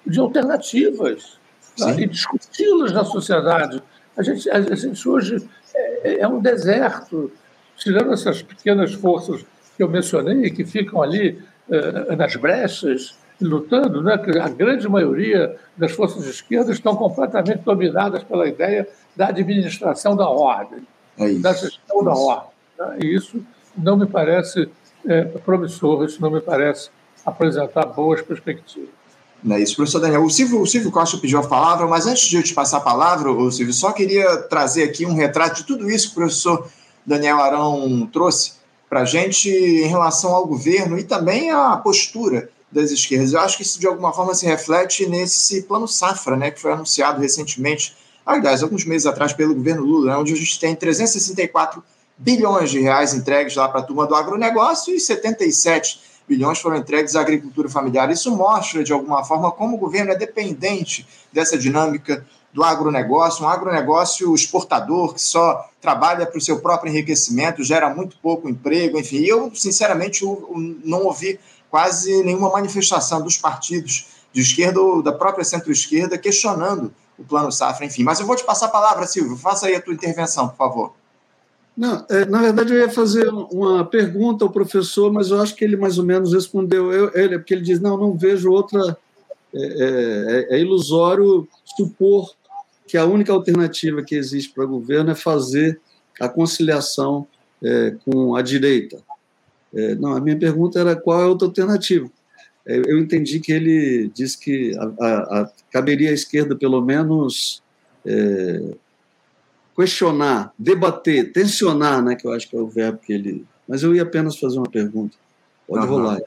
de alternativas né? e discuti-las na sociedade. A gente, a gente hoje é, é, um deserto, tirando essas pequenas forças que eu mencionei, que ficam ali eh, nas brechas, lutando, né? a grande maioria das forças de esquerda estão completamente dominadas pela ideia da administração da ordem, é da gestão da ordem. Né? E isso não me parece é, promissor, isso não me parece apresentar boas perspectivas. Não é isso, professor Daniel. O Silvio, o Silvio Costa pediu a palavra, mas antes de eu te passar a palavra, o Silvio, só queria trazer aqui um retrato de tudo isso que o professor Daniel Arão trouxe para a gente em relação ao governo e também à postura das esquerdas. Eu acho que isso de alguma forma se reflete nesse plano safra, né, que foi anunciado recentemente, aliás, alguns meses atrás pelo governo Lula, né, onde a gente tem 364 bilhões de reais entregues lá para a turma do agronegócio e 77 bilhões foram entregues à agricultura familiar. Isso mostra, de alguma forma, como o governo é dependente dessa dinâmica do agronegócio, um agronegócio exportador que só trabalha para o seu próprio enriquecimento, gera muito pouco emprego, enfim. Eu, sinceramente, não ouvi quase nenhuma manifestação dos partidos de esquerda ou da própria centro-esquerda questionando o plano Safra, enfim. Mas eu vou te passar a palavra, Silvio. Faça aí a tua intervenção, por favor. Não, é, na verdade eu ia fazer uma pergunta ao professor, mas eu acho que ele mais ou menos respondeu. Eu, ele, porque ele diz: não, não vejo outra. É, é, é, ilusório supor que a única alternativa que existe para o governo é fazer a conciliação é, com a direita. É, não, a minha pergunta era qual é a outra alternativa. É, eu entendi que ele disse que a, a, a, caberia à esquerda, pelo menos, questionar, debater, tensionar, né, que eu acho que é o verbo que ele. Mas eu ia apenas fazer uma pergunta. Pode uhum. rolar.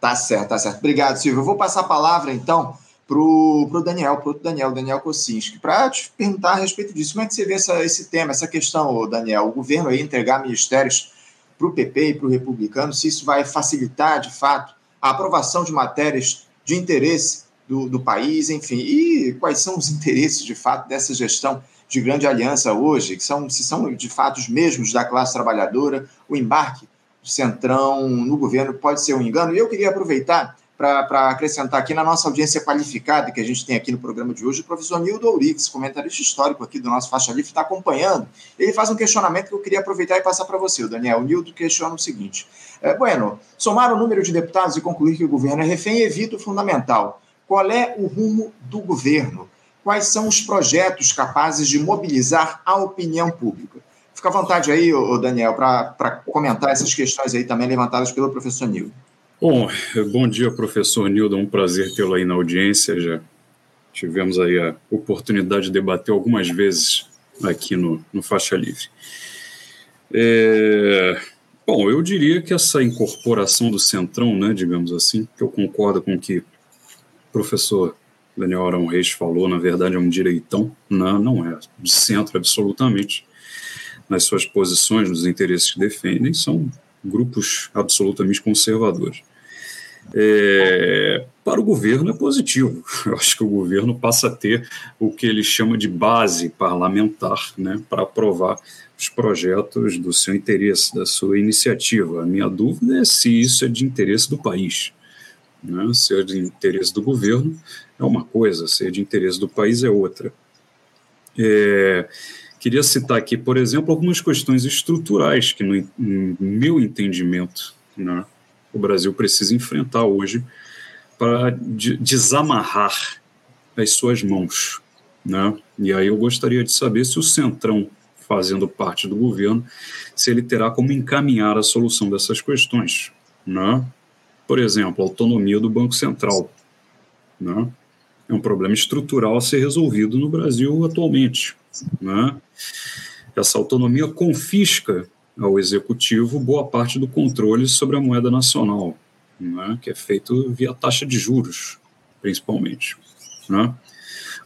Tá certo, tá certo. Obrigado, Silvio. Eu vou passar a palavra, então, para o Daniel, para o Daniel, Daniel Kocinski, para te perguntar a respeito disso. Como é que você vê essa, esse tema, essa questão, Daniel? O governo aí entregar ministérios para o PP e para o republicano, se isso vai facilitar, de fato, a aprovação de matérias de interesse do, do país, enfim, e quais são os interesses, de fato, dessa gestão de grande aliança hoje, que são, se são, de fato, os mesmos da classe trabalhadora, o embarque do Centrão no governo pode ser um engano. E eu queria aproveitar para acrescentar aqui na nossa audiência qualificada que a gente tem aqui no programa de hoje, o professor Nildo Ourix, comentarista histórico aqui do nosso Faixa Livre, está acompanhando. Ele faz um questionamento que eu queria aproveitar e passar para você, o Daniel. O Nildo questiona o seguinte: é, Bueno, somar o número de deputados e concluir que o governo é refém evita o fundamental. Qual é o rumo do governo? Quais são os projetos capazes de mobilizar a opinião pública? Fica à vontade aí, Daniel, para comentar essas questões aí também levantadas pelo professor Nildo. Bom, bom dia, professor Nildo. É um prazer tê-lo aí na audiência. Já tivemos aí a oportunidade de debater algumas vezes aqui no, no Faixa Livre. É, bom, eu diria que essa incorporação do Centrão, né, digamos assim, que eu concordo com que professor Daniel Arão Reis falou, na verdade é um direitão, não, não é de centro absolutamente, nas suas posições, nos interesses que defendem, são grupos absolutamente conservadores. É, para o governo é positivo. Eu acho que o governo passa a ter o que ele chama de base parlamentar né, para aprovar os projetos do seu interesse, da sua iniciativa. A minha dúvida é se isso é de interesse do país. Né? Se é de interesse do governo é uma coisa, se é de interesse do país é outra. É, Queria citar aqui, por exemplo, algumas questões estruturais que, no, no meu entendimento, né, o Brasil precisa enfrentar hoje para de, desamarrar as suas mãos. Né? E aí eu gostaria de saber se o Centrão, fazendo parte do governo, se ele terá como encaminhar a solução dessas questões. Né? Por exemplo, a autonomia do Banco Central. Né? É um problema estrutural a ser resolvido no Brasil atualmente. Né? essa autonomia confisca ao executivo boa parte do controle sobre a moeda nacional, né, que é feito via taxa de juros, principalmente. Né?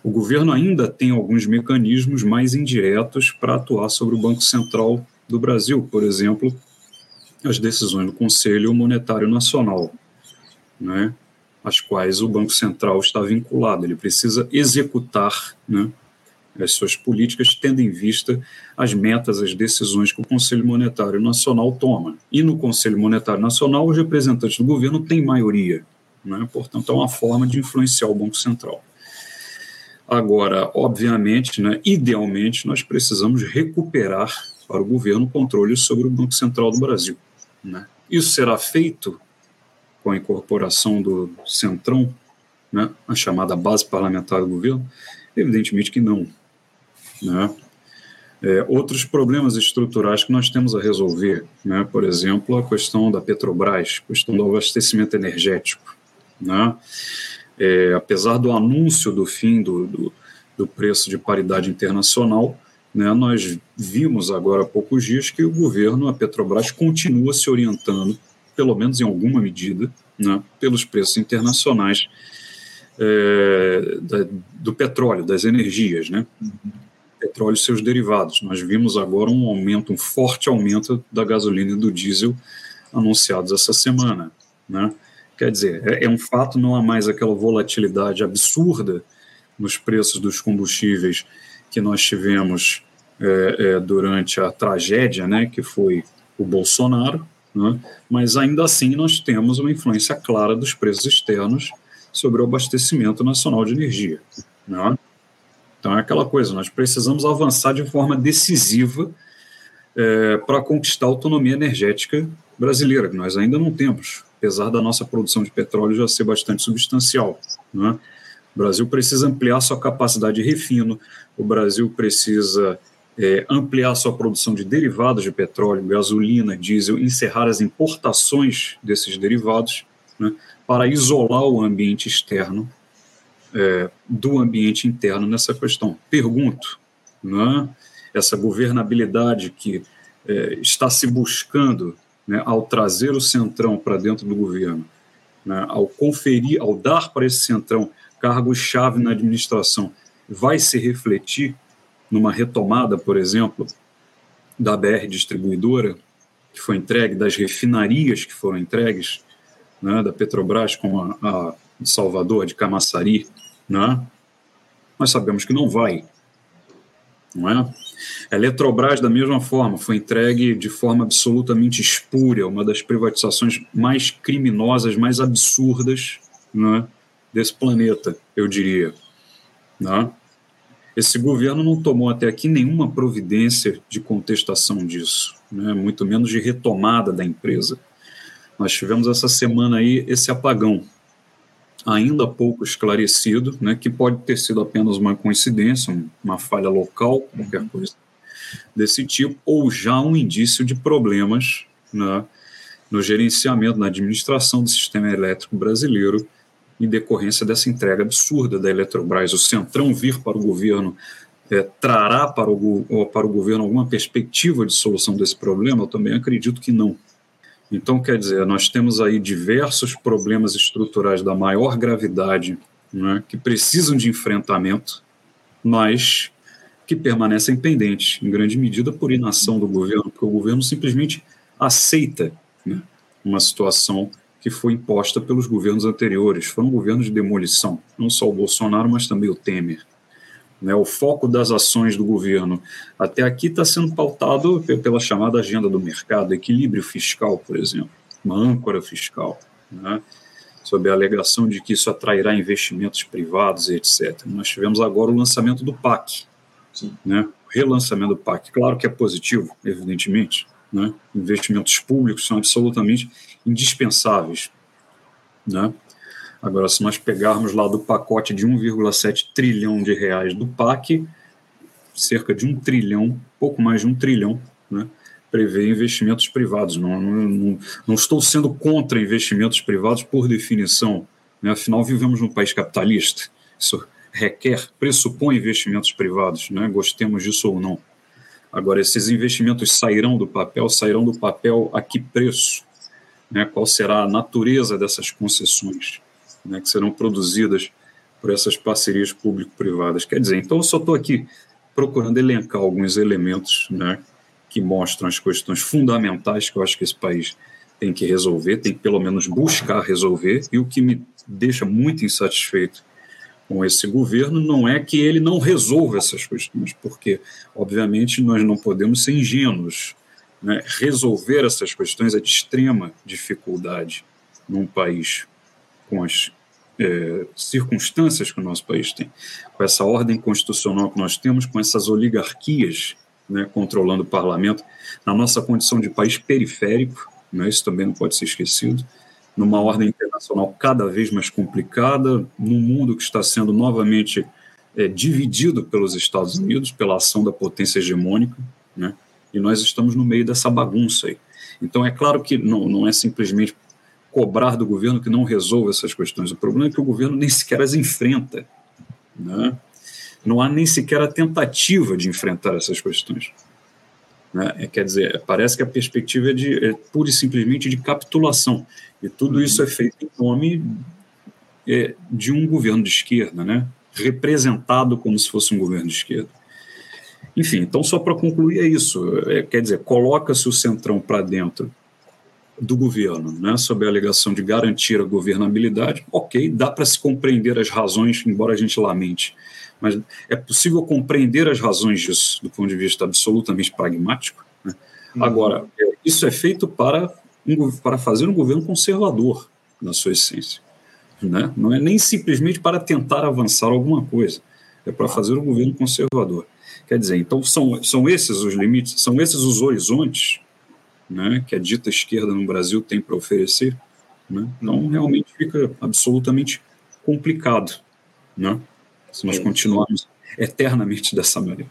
O governo ainda tem alguns mecanismos mais indiretos para atuar sobre o Banco Central do Brasil, por exemplo, as decisões do Conselho Monetário Nacional, né, às quais o Banco Central está vinculado. Ele precisa executar né, as suas políticas, tendo em vista as metas, as decisões que o Conselho Monetário Nacional toma. E no Conselho Monetário Nacional, os representantes do governo têm maioria. Né? Portanto, é uma forma de influenciar o Banco Central. Agora, obviamente, né, idealmente, nós precisamos recuperar para o governo o controle sobre o Banco Central do Brasil. Né? Isso será feito com a incorporação do Centrão, né, a chamada base parlamentar do governo? Evidentemente que não. Né? É, outros problemas estruturais que nós temos a resolver, né? por exemplo, a questão da Petrobras, questão do abastecimento energético. Né? É, apesar do anúncio do fim do, do, do preço de paridade internacional, né, nós vimos agora há poucos dias que o governo, a Petrobras, continua se orientando, pelo menos em alguma medida, né, pelos preços internacionais é, da, do petróleo, das energias, né? Petróleo e seus derivados. Nós vimos agora um aumento, um forte aumento da gasolina e do diesel anunciados essa semana, né? Quer dizer, é, é um fato, não há mais aquela volatilidade absurda nos preços dos combustíveis que nós tivemos é, é, durante a tragédia, né, que foi o Bolsonaro, né, mas ainda assim nós temos uma influência clara dos preços externos sobre o abastecimento nacional de energia. Né? Então é aquela coisa, nós precisamos avançar de forma decisiva é, para conquistar a autonomia energética brasileira, que nós ainda não temos, apesar da nossa produção de petróleo já ser bastante substancial. Né? O Brasil precisa ampliar sua capacidade de refino, o Brasil precisa é, ampliar sua produção de derivados de petróleo, gasolina, diesel, encerrar as importações desses derivados, né? para isolar o ambiente externo é, do ambiente interno nessa questão. Pergunto, né, essa governabilidade que é, está se buscando né, ao trazer o centrão para dentro do governo, né, ao conferir, ao dar para esse centrão cargos-chave na administração, vai se refletir numa retomada, por exemplo, da BR distribuidora, que foi entregue, das refinarias que foram entregues, né, da Petrobras com a, a de Salvador, de Camaçari, né? nós sabemos que não vai. Não é? A Eletrobras, da mesma forma, foi entregue de forma absolutamente espúria, uma das privatizações mais criminosas, mais absurdas né, desse planeta, eu diria. Né? Esse governo não tomou até aqui nenhuma providência de contestação disso, né, muito menos de retomada da empresa. Nós tivemos essa semana aí esse apagão, ainda pouco esclarecido, né, que pode ter sido apenas uma coincidência, uma falha local, qualquer coisa desse tipo, ou já um indício de problemas né, no gerenciamento, na administração do sistema elétrico brasileiro, em decorrência dessa entrega absurda da Eletrobras. O Centrão vir para o governo é, trará para o, para o governo alguma perspectiva de solução desse problema? Eu também acredito que não. Então, quer dizer, nós temos aí diversos problemas estruturais da maior gravidade né, que precisam de enfrentamento, mas que permanecem pendentes, em grande medida por inação do governo, porque o governo simplesmente aceita né, uma situação que foi imposta pelos governos anteriores. Foram governos de demolição, não só o Bolsonaro, mas também o Temer. Né, o foco das ações do governo até aqui está sendo pautado pela chamada agenda do mercado, equilíbrio fiscal, por exemplo, uma âncora fiscal, né, sob a alegação de que isso atrairá investimentos privados e etc. Nós tivemos agora o lançamento do PAC, né, o relançamento do PAC. Claro que é positivo, evidentemente, né, investimentos públicos são absolutamente indispensáveis, né, Agora, se nós pegarmos lá do pacote de 1,7 trilhão de reais do PAC, cerca de um trilhão, pouco mais de um trilhão, né, prevê investimentos privados. Não, não, não, estou sendo contra investimentos privados por definição. Né, afinal, vivemos num país capitalista. Isso requer, pressupõe investimentos privados, né, gostemos disso ou não. Agora, esses investimentos sairão do papel, sairão do papel a que preço? Né? Qual será a natureza dessas concessões né, que serão produzidas por essas parcerias público-privadas? Quer dizer, então eu só estou aqui procurando elencar alguns elementos né, que mostram as questões fundamentais que eu acho que esse país tem que resolver, tem que pelo menos buscar resolver, e o que me deixa muito insatisfeito com esse governo não é que ele não resolva essas questões, porque, obviamente, nós não podemos ser ingênuos. Né? Resolver essas questões é de extrema dificuldade num país com as é, circunstâncias que o nosso país tem, com essa ordem constitucional que nós temos, com essas oligarquias né, controlando o parlamento, na nossa condição de país periférico, né, isso também não pode ser esquecido, numa ordem internacional cada vez mais complicada, num mundo que está sendo novamente é, dividido pelos Estados Unidos, pela ação da potência hegemônica, né, e nós estamos no meio dessa bagunça aí. Então, é claro que não, não é simplesmente cobrar do governo que não resolva essas questões. O problema é que o governo nem sequer as enfrenta. Né? não há nem sequer a tentativa de enfrentar essas questões. Né? É, quer dizer, parece que a perspectiva é, de, é pura e simplesmente de capitulação. E tudo isso é feito em nome é, de um governo de esquerda, né? representado como se fosse um governo de esquerda. Enfim, então, só para concluir, é isso. É, quer dizer, coloca-se o centrão para dentro do governo, né, sob a alegação de garantir a governabilidade, ok, dá para se compreender as razões, embora a gente lamente mas é possível compreender as razões disso do ponto de vista absolutamente pragmático. Né? Uhum. Agora, é, isso é feito para, um, para fazer um governo conservador, na sua essência. Né? Não é nem simplesmente para tentar avançar alguma coisa, é para fazer um governo conservador. Quer dizer, então são, são esses os limites, são esses os horizontes né, que a dita esquerda no Brasil tem para oferecer. Né? Então, realmente fica absolutamente complicado. Né? se nós continuarmos eternamente dessa maneira.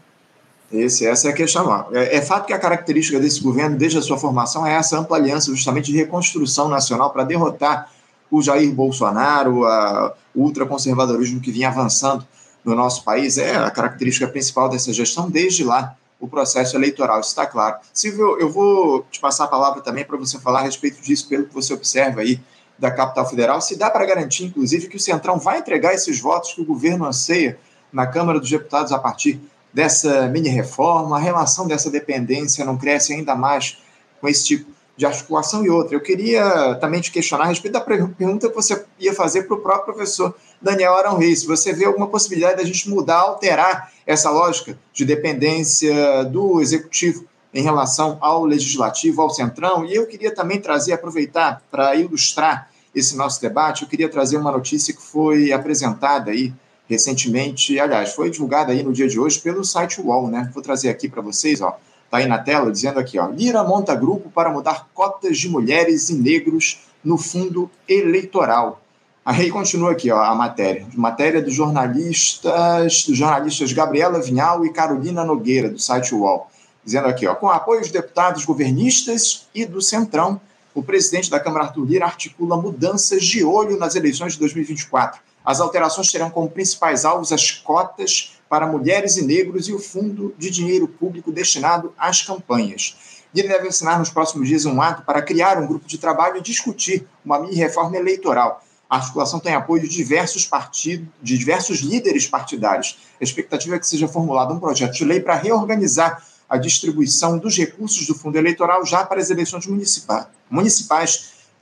Esse, essa é a questão. É, é, fato que a característica desse governo, desde a sua formação, é essa ampla aliança justamente de reconstrução nacional para derrotar o Jair Bolsonaro, a, o ultraconservadorismo que vinha avançando no nosso país. É a característica principal dessa gestão desde lá, o processo eleitoral, está claro. Silvio, eu vou te passar a palavra também para você falar a respeito disso, pelo que você observa aí da capital federal, se dá para garantir, inclusive, que o Centrão vai entregar esses votos que o governo anseia na Câmara dos Deputados a partir dessa mini-reforma, a relação dessa dependência não cresce ainda mais com esse tipo de articulação e outra. Eu queria também te questionar a respeito da pergunta que você ia fazer para o próprio professor Daniel Arão Reis. Você vê alguma possibilidade da gente mudar, alterar essa lógica de dependência do executivo em relação ao legislativo, ao centrão, e eu queria também trazer, aproveitar para ilustrar esse nosso debate, eu queria trazer uma notícia que foi apresentada aí recentemente, aliás, foi divulgada aí no dia de hoje pelo site UOL, né? Vou trazer aqui para vocês, ó. Tá aí na tela dizendo aqui, ó. Lira monta grupo para mudar cotas de mulheres e negros no fundo eleitoral. Aí continua aqui, ó, a matéria. Matéria dos jornalistas, dos jornalistas Gabriela Vinhal e Carolina Nogueira, do site UOL. Dizendo aqui, ó, com apoio dos deputados governistas e do Centrão, o presidente da Câmara, Arthur Lira, articula mudanças de olho nas eleições de 2024. As alterações terão como principais alvos as cotas para mulheres e negros e o fundo de dinheiro público destinado às campanhas. Lira deve assinar nos próximos dias um ato para criar um grupo de trabalho e discutir uma mini-reforma eleitoral. A articulação tem apoio de diversos partidos, de diversos líderes partidários. A expectativa é que seja formulado um projeto de lei para reorganizar a distribuição dos recursos do fundo eleitoral já para as eleições municipais,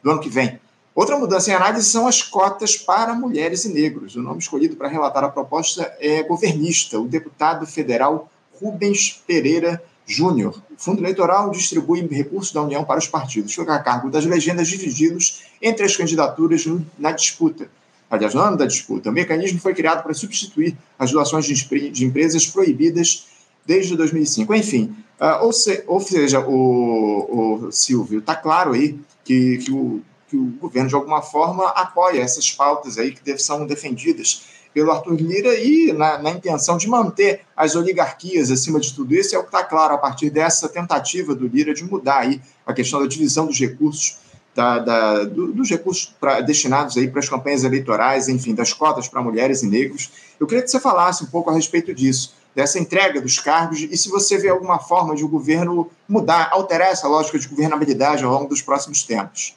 do ano que vem. Outra mudança em análise são as cotas para mulheres e negros. O nome escolhido para relatar a proposta é governista, o deputado federal Rubens Pereira Júnior. O fundo eleitoral distribui recursos da União para os partidos, fica a cargo das legendas divididos entre as candidaturas na disputa. Aliás, no ano da disputa, o mecanismo foi criado para substituir as doações de empresas proibidas desde 2005. Enfim, uh, ou, se, ou, seja, o, o Silvio, está claro aí que, que, o, que o governo, de alguma forma, apoia essas pautas aí que são defendidas pelo Arthur Lira e na, na, intenção de manter as oligarquias acima de tudo isso, é o que está claro a partir dessa tentativa do Lira de mudar aí a questão da divisão dos recursos, da, da, do, dos recursos pra, destinados aí para as campanhas eleitorais, enfim, das cotas para mulheres e negros. Eu queria que você falasse um pouco a respeito disso dessa entrega dos cargos e se você vê alguma forma de o governo mudar, alterar essa lógica de governabilidade ao longo dos próximos tempos.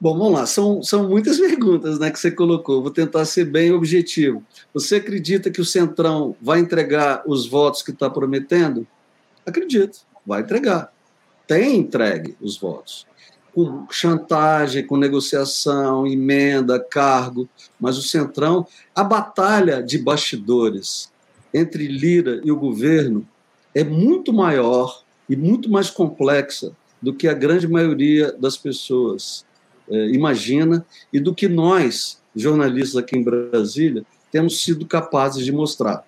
Bom, vamos lá. São, são muitas perguntas né, que você colocou. Vou tentar ser bem objetivo. Você acredita que o Centrão vai entregar os votos que está prometendo? Acredito, vai entregar. Tem entregue os votos. Com chantagem, com negociação, emenda, cargo. Mas o Centrão, a batalha de bastidores entre Lira e o governo é muito maior e muito mais complexa do que a grande maioria das pessoas imagina e do que nós, jornalistas aqui em Brasília, temos sido capazes de mostrar.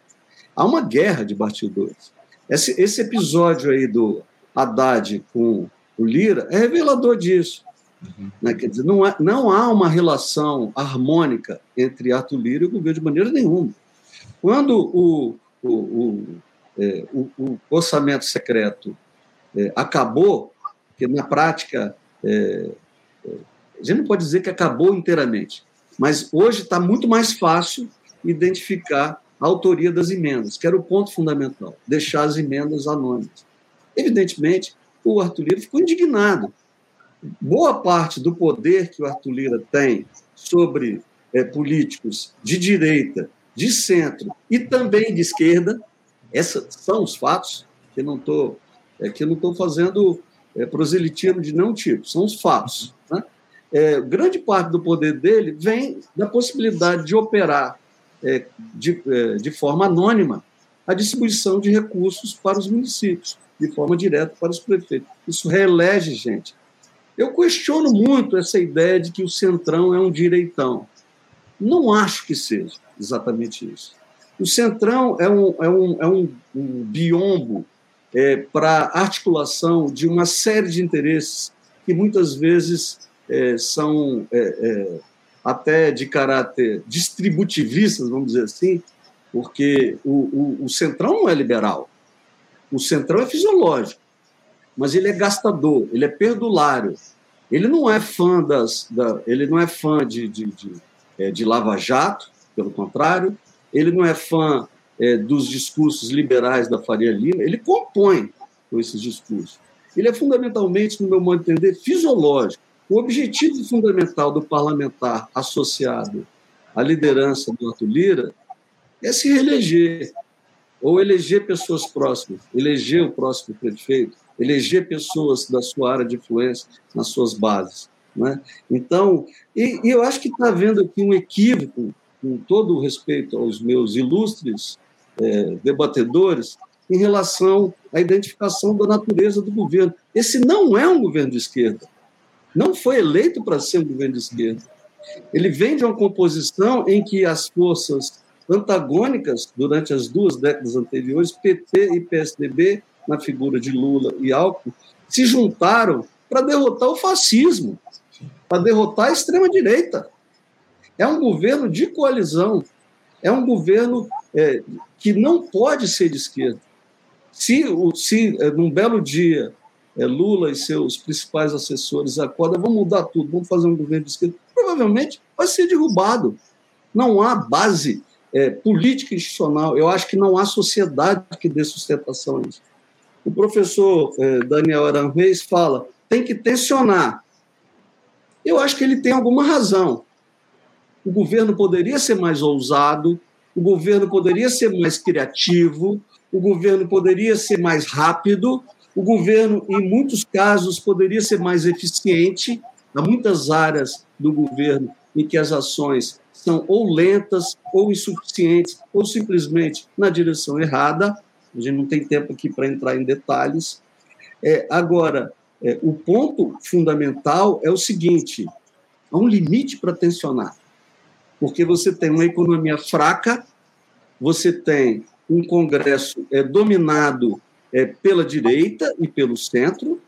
Há uma guerra de bastidores. Esse, esse episódio aí do Haddad com o Lira é revelador disso. Uhum. Né? Quer dizer, não, há, não há uma relação harmônica entre Arthur Lira e o governo de maneira nenhuma. Quando o, o, o, é, o, o orçamento secreto é, acabou, que na prática é, a gente não pode dizer que acabou inteiramente, mas hoje está muito mais fácil identificar a autoria das emendas, que era o ponto fundamental, deixar as emendas anônimas. Evidentemente, o Arthur Lira ficou indignado. Boa parte do poder que o Arthur Lira tem sobre é, políticos de direita, de centro e também de esquerda, esses são os fatos, que não estou é, fazendo é, proselitismo de nenhum tipo, são os fatos. É, grande parte do poder dele vem da possibilidade de operar é, de, é, de forma anônima a distribuição de recursos para os municípios, de forma direta para os prefeitos. Isso reelege gente. Eu questiono muito essa ideia de que o Centrão é um direitão. Não acho que seja exatamente isso. O Centrão é um, é um, é um, um biombo é, para articulação de uma série de interesses que muitas vezes é, são é, é, até de caráter distributivistas, vamos dizer assim, porque o, o, o não é liberal. O centrão é fisiológico, mas ele é gastador, ele é perdulário. Ele não é fã das, da, ele não é fã de, de, de, é, de Lava Jato, pelo contrário, ele não é fã é, dos discursos liberais da Faria Lima, ele compõe com esses discursos. Ele é fundamentalmente, no meu modo de entender, fisiológico. O objetivo fundamental do parlamentar associado à liderança do Arthur Lira é se reeleger, ou eleger pessoas próximas, eleger o próximo prefeito, eleger pessoas da sua área de influência nas suas bases. Né? Então, e, e eu acho que está havendo aqui um equívoco, com todo o respeito aos meus ilustres é, debatedores, em relação à identificação da natureza do governo. Esse não é um governo de esquerda não foi eleito para ser um governo de esquerda. Ele vem de uma composição em que as forças antagônicas durante as duas décadas anteriores, PT e PSDB, na figura de Lula e Alckmin, se juntaram para derrotar o fascismo, para derrotar a extrema-direita. É um governo de coalizão, é um governo é, que não pode ser de esquerda. Se, se é, num belo dia é, Lula e seus principais assessores acordam, vamos mudar tudo, vamos fazer um governo de esquerda, provavelmente vai ser derrubado. Não há base é, política institucional, eu acho que não há sociedade que dê sustentação a isso. O professor é, Daniel Aranvez fala, tem que tensionar. Eu acho que ele tem alguma razão. O governo poderia ser mais ousado, o governo poderia ser mais criativo, o governo poderia ser mais rápido, o governo, em muitos casos, poderia ser mais eficiente. Há muitas áreas do governo em que as ações são ou lentas, ou insuficientes, ou simplesmente na direção errada. A gente não tem tempo aqui para entrar em detalhes. É, agora, é, o ponto fundamental é o seguinte: há um limite para tensionar, porque você tem uma economia fraca, você tem um Congresso é, dominado é, pela direita e pelo centro,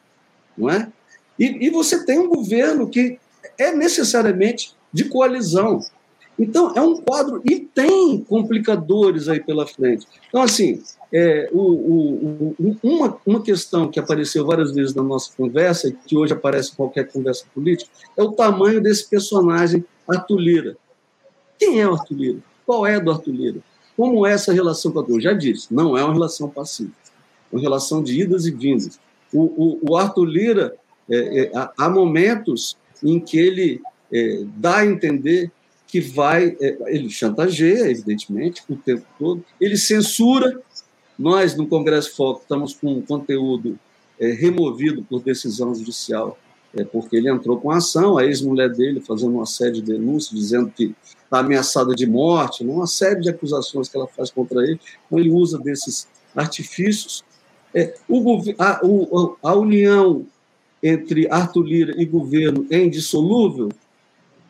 não é? E, e você tem um governo que é necessariamente de coalizão. Então, é um quadro, e tem complicadores aí pela frente. Então, assim, é, o, o, o, uma, uma questão que apareceu várias vezes na nossa conversa, e que hoje aparece em qualquer conversa política, é o tamanho desse personagem, Arthur Lira. Quem é o Arthur Lira? Qual é do Arthur Lira? Como é essa relação com a Eu já disse, não é uma relação passiva, uma relação de idas e vindas. O, o, o Arthur Lira, é, é, há momentos em que ele é, dá a entender que vai. É, ele chantageia, evidentemente, o tempo todo, ele censura. Nós, no Congresso Foco, estamos com conteúdo é, removido por decisão judicial, é, porque ele entrou com ação, a ex-mulher dele fazendo uma série de denúncias, dizendo que está ameaçada de morte, né, uma série de acusações que ela faz contra ele. Então, ele usa desses artifícios. É, o, a, o, a união entre Arthur Lira e governo é indissolúvel?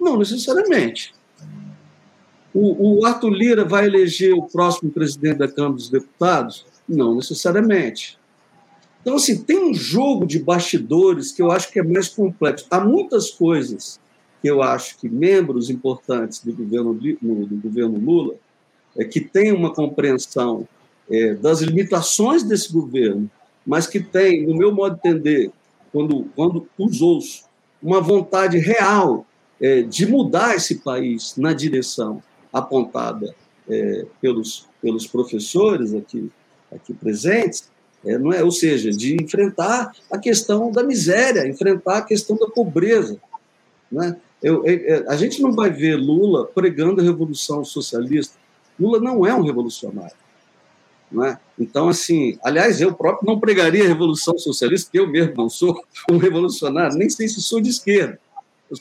Não necessariamente. O, o Arthur Lira vai eleger o próximo presidente da Câmara dos Deputados? Não necessariamente. Então, assim, tem um jogo de bastidores que eu acho que é mais complexo. Há muitas coisas que eu acho que membros importantes do governo, do governo Lula é, que têm uma compreensão é, das limitações desse governo, mas que têm, no meu modo de entender, quando, quando os ouço, uma vontade real é, de mudar esse país na direção apontada é, pelos, pelos professores aqui, aqui presentes, é, não é? ou seja, de enfrentar a questão da miséria, enfrentar a questão da pobreza. Né? Eu, eu, a gente não vai ver Lula pregando a revolução socialista. Lula não é um revolucionário. Né? Então, assim, aliás, eu próprio não pregaria a revolução socialista, porque eu mesmo não sou um revolucionário, nem sei se sou de esquerda.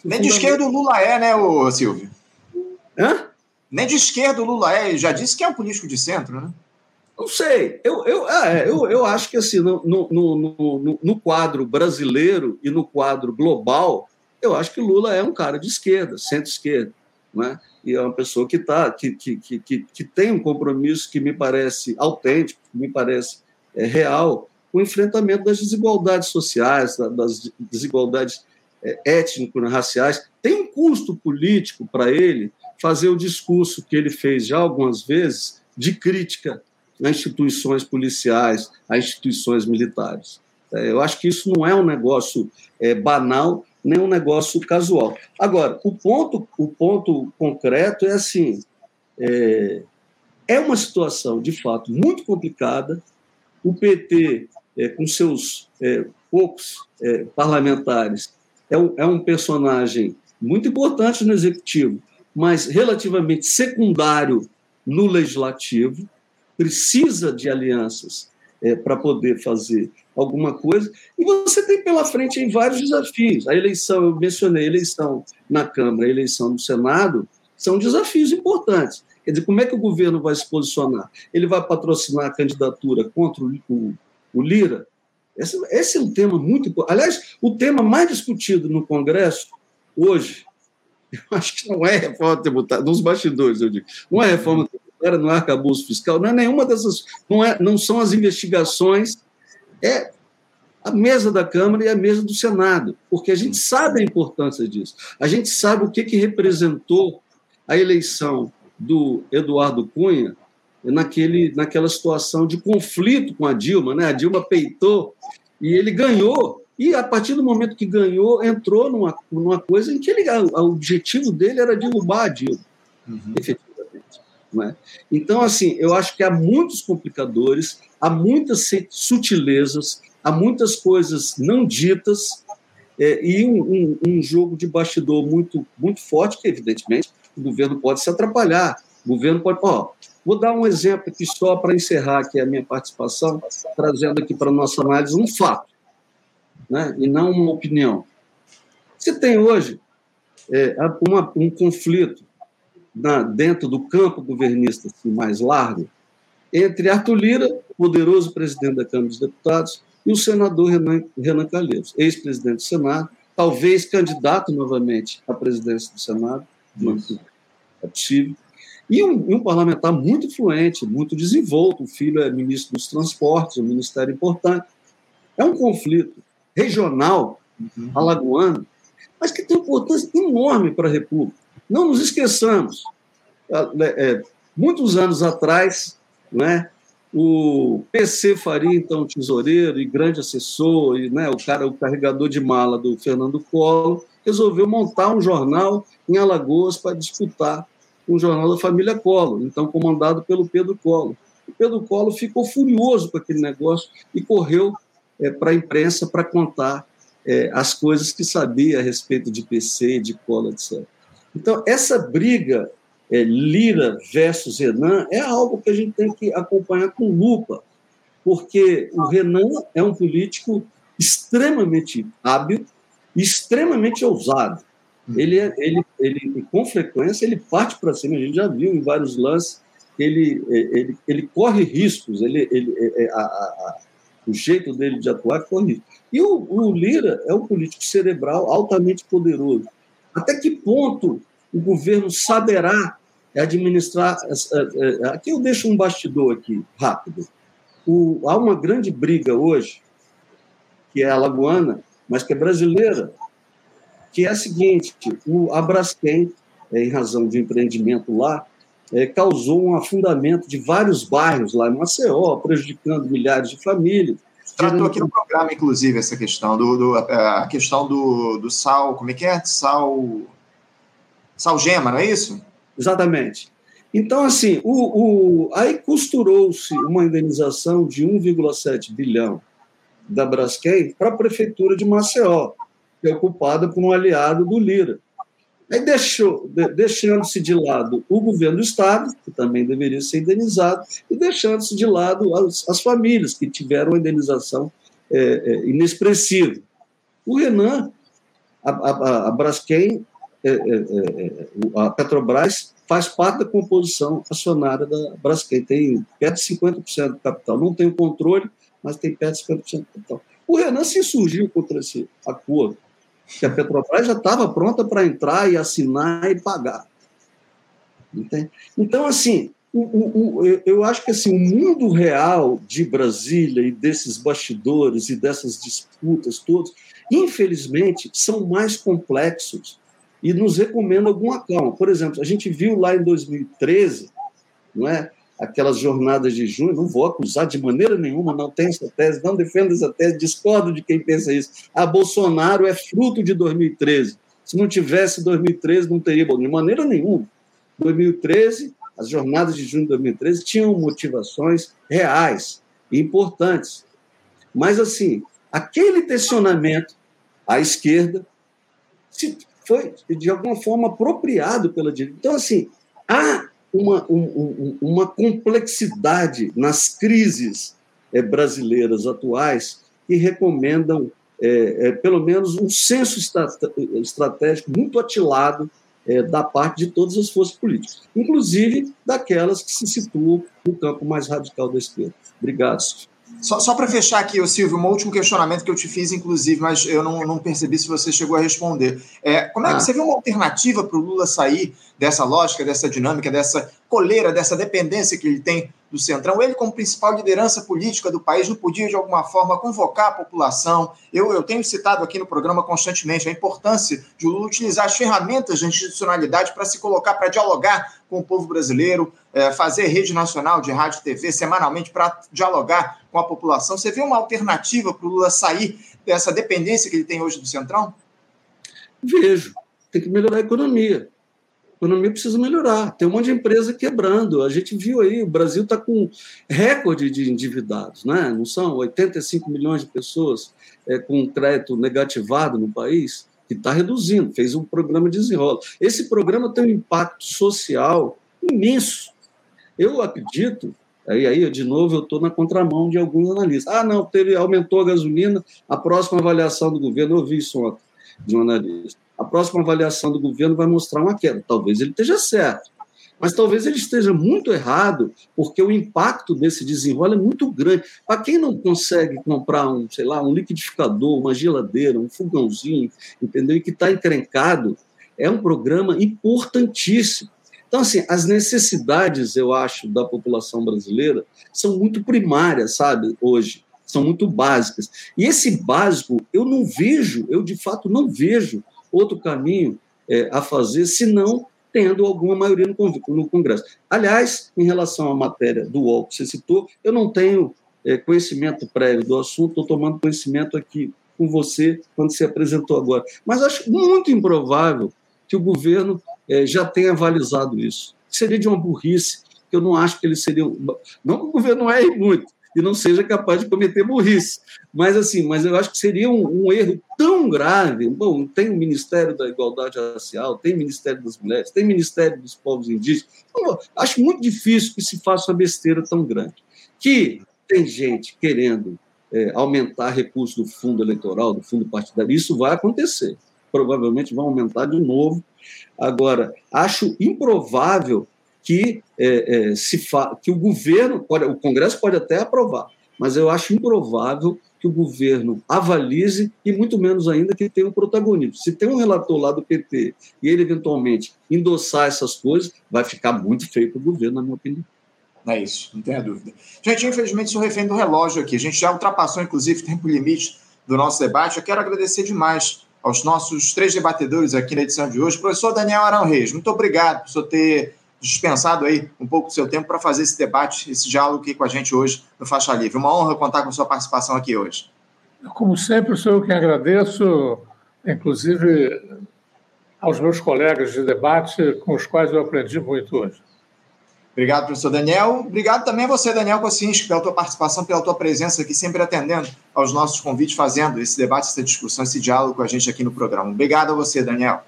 Nem de esquerda o Lula é, né, o Silvio? Hã? Nem de esquerda o Lula é, já disse que é um político de centro, né? Não sei, eu, eu, é, eu, eu acho que assim, no, no, no, no, quadro brasileiro e no quadro global, eu acho que Lula é um cara de esquerda, centro-esquerda, né? E é uma pessoa que, tá, que, que, que, que tem um compromisso que me parece autêntico, que me parece é, real, com o enfrentamento das desigualdades sociais, das desigualdades é, étnico-raciais. Tem um custo político para ele fazer o discurso que ele fez já algumas vezes de crítica a instituições policiais, a instituições militares. É, eu acho que isso não é um negócio é, banal, nem um negócio casual. Agora, o ponto, o ponto concreto é assim: é, é uma situação, de fato, muito complicada. O PT, é, com seus é, poucos é, parlamentares, é um, é um personagem muito importante no executivo, mas relativamente secundário no legislativo, precisa de alianças é, para poder fazer alguma coisa. E você tem pela frente em vários desafios. A eleição, eu mencionei, a eleição na Câmara, a eleição no Senado, são desafios importantes. Quer dizer, como é que o governo vai se posicionar? Ele vai patrocinar a candidatura contra o, o, o Lira? Esse, esse, é um tema muito importante. Aliás, o tema mais discutido no Congresso hoje eu acho que não é reforma tributária, nos bastidores, eu digo. Não é reforma tributária, não é arcabouço fiscal, não é nenhuma dessas. Não, é, não são as investigações, é a mesa da Câmara e a mesa do Senado, porque a gente sabe a importância disso. A gente sabe o que, que representou a eleição do Eduardo Cunha naquele, naquela situação de conflito com a Dilma. Né? A Dilma peitou e ele ganhou e, a partir do momento que ganhou, entrou numa, numa coisa em que ele, o objetivo dele era derrubar a Dilma, uhum. É? Então, assim, eu acho que há muitos complicadores, há muitas sutilezas, há muitas coisas não ditas é, e um, um, um, jogo de bastidor muito, muito forte que, evidentemente, o governo pode se atrapalhar. O governo pode. Ó, vou dar um exemplo aqui só para encerrar aqui a minha participação, trazendo aqui para a nossa análise um fato né, e não uma opinião. Você tem hoje é, uma, um conflito na, dentro do campo governista assim, mais largo entre Arthur Lira, poderoso presidente da Câmara dos Deputados, e o senador Renan, Renan Calheiros, ex-presidente do Senado, talvez candidato novamente à presidência do Senado, não é possível, e um, um, parlamentar muito influente, muito desenvolto, o filho é ministro dos Transportes, um ministério importante. É um conflito regional uhum. alagoano, mas que tem importância enorme para a República. Não nos esqueçamos, é, muitos anos atrás, né, o PC Faria, então tesoureiro e grande assessor, e né, o cara, o carregador de mala do Fernando Collor, resolveu montar um jornal em Alagoas para disputar o jornal da família Collor, então comandado pelo Pedro Collor. O Pedro Collor ficou furioso com aquele negócio e correu é, para a imprensa para contar é, as coisas que sabia a respeito de PC, de Collor, etc. Então, essa briga é, Lira versus Renan é algo que a gente tem que acompanhar com lupa, porque o Renan é um político extremamente hábil, extremamente ousado. Ele, é, ele, ele, com frequência, ele parte para cima. A gente já viu em vários lances. Ele, ele, ele corre riscos. Ele, ele, é, é, a, a, o jeito dele de atuar corre riscos. E o, o Lira é um político cerebral altamente poderoso. Até que ponto o governo saberá administrar. Aqui eu deixo um bastidor aqui rápido. O, há uma grande briga hoje, que é lagoana, mas que é brasileira, que é a seguinte: o Abraskem, é, em razão de empreendimento lá, é, causou um afundamento de vários bairros lá em Maceió, prejudicando milhares de famílias. Tratou aqui no programa, inclusive, essa questão do, do a questão do, do sal, como é que é? Sal, sal gema, não é isso? Exatamente. Então, assim, o, o aí costurou-se uma indenização de 1,7 bilhão da Braskem para a prefeitura de Maceió que é ocupada por um aliado do Lira. Aí deixou, deixando-se de lado o governo do Estado, que também deveria ser indenizado, e deixando-se de lado as, as, famílias que tiveram uma indenização é, é, inexpressiva. O Renan, a, a, a Braskem, é, é, é, a Petrobras, faz parte da composição acionária da Braskem, tem perto de 50% do capital. Não tem o controle, mas tem perto de 50% do capital. O Renan se surgiu contra esse acordo que a Petrobras já estava pronta para entrar e assinar e pagar. Entende? Então, assim, o, o, o, eu acho que assim, o mundo real de Brasília e desses bastidores e dessas disputas todas, infelizmente, são mais complexos e nos recomendam alguma calma. Por exemplo, a gente viu lá em 2013, não é? Aquelas jornadas de junho, não vou acusar de maneira nenhuma, não tenho essa tese, não defendo essa tese, discordo de quem pensa isso. A Bolsonaro é fruto de 2013. Se não tivesse 2013, não teria, de maneira nenhuma. 2013, as jornadas de junho de 2013 tinham motivações reais e importantes. Mas, assim, aquele tensionamento à esquerda foi, de alguma forma, apropriado pela direita. Então, assim, há uma, um, uma complexidade nas crises é, brasileiras atuais que recomendam, é, é, pelo menos, um senso estratégico muito atilado da parte de todas as forças políticas, inclusive daquelas que se situam no campo mais radical da esquerda. Obrigado. Só, só para fechar aqui, Silvio, um último questionamento que eu te fiz, inclusive, mas eu não, não percebi se você chegou a responder. É, como é que ah. você vê uma alternativa para o Lula sair dessa lógica, dessa dinâmica, dessa coleira, dessa dependência que ele tem do Centrão? Ele, como principal liderança política do país, não podia, de alguma forma, convocar a população? Eu, eu tenho citado aqui no programa constantemente a importância de Lula utilizar as ferramentas de institucionalidade para se colocar, para dialogar com o povo brasileiro, é, fazer rede nacional de rádio e TV semanalmente para dialogar com a população. Você vê uma alternativa para o Lula sair dessa dependência que ele tem hoje do Centrão? Vejo. Tem que melhorar a economia. A economia precisa melhorar. Tem um monte de empresa quebrando. A gente viu aí, o Brasil está com recorde de endividados, né? não são 85 milhões de pessoas é, com crédito negativado no país, que está reduzindo, fez um programa de desenrola. Esse programa tem um impacto social imenso eu acredito, aí, aí de novo, eu estou na contramão de alguns analistas. Ah, não, teve, aumentou a gasolina, a próxima avaliação do governo, eu ouvi isso ontem de um analista, a próxima avaliação do governo vai mostrar uma queda. Talvez ele esteja certo, mas talvez ele esteja muito errado, porque o impacto desse desenrolo é muito grande. Para quem não consegue comprar um, sei lá, um liquidificador, uma geladeira, um fogãozinho, entendeu? E que está encrencado, é um programa importantíssimo. Então, assim, as necessidades, eu acho, da população brasileira são muito primárias, sabe, hoje, são muito básicas. E esse básico, eu não vejo, eu de fato não vejo outro caminho é, a fazer, senão tendo alguma maioria no Congresso. Aliás, em relação à matéria do UOL que você citou, eu não tenho é, conhecimento prévio do assunto, estou tomando conhecimento aqui com você quando se apresentou agora. Mas acho muito improvável que o governo é, já tem avalizado isso. Seria de uma burrice, que eu não acho que eles seriam. Não o governo erre muito e não seja capaz de cometer burrice, mas assim, mas eu acho que seria um, um erro tão grave. Bom, tem o Ministério da Igualdade Racial, tem o Ministério das Mulheres, tem o Ministério dos Povos Indígenas. Então, acho muito difícil que se faça uma besteira tão grande. Que tem gente querendo é, aumentar recursos do fundo eleitoral, do fundo partidário, isso vai acontecer. Provavelmente vai aumentar de novo. Agora, acho improvável que, é, é, se fa... que o governo, pode, o Congresso pode até aprovar, mas eu acho improvável que o governo avalize e muito menos ainda que tenha um protagonismo. Se tem um relator lá do PT e ele eventualmente endossar essas coisas, vai ficar muito feio para o governo, na minha opinião. É isso, não tenha dúvida. Gente, infelizmente sou refém do relógio aqui. A gente já ultrapassou, inclusive, o tempo limite do nosso debate. Eu quero agradecer demais aos nossos três debatedores aqui na edição de hoje. Professor Daniel Arão Reis, muito obrigado por senhor ter dispensado aí um pouco do seu tempo para fazer esse debate, esse diálogo aqui com a gente hoje no Faixa Livre. Uma honra contar com sua participação aqui hoje. Como sempre, sou eu quem agradeço, inclusive aos meus colegas de debate, com os quais eu aprendi muito hoje. Obrigado, professor Daniel. Obrigado também a você, Daniel Kocinski, pela tua participação, pela tua presença aqui, sempre atendendo aos nossos convites, fazendo esse debate, essa discussão, esse diálogo com a gente aqui no programa. Obrigado a você, Daniel.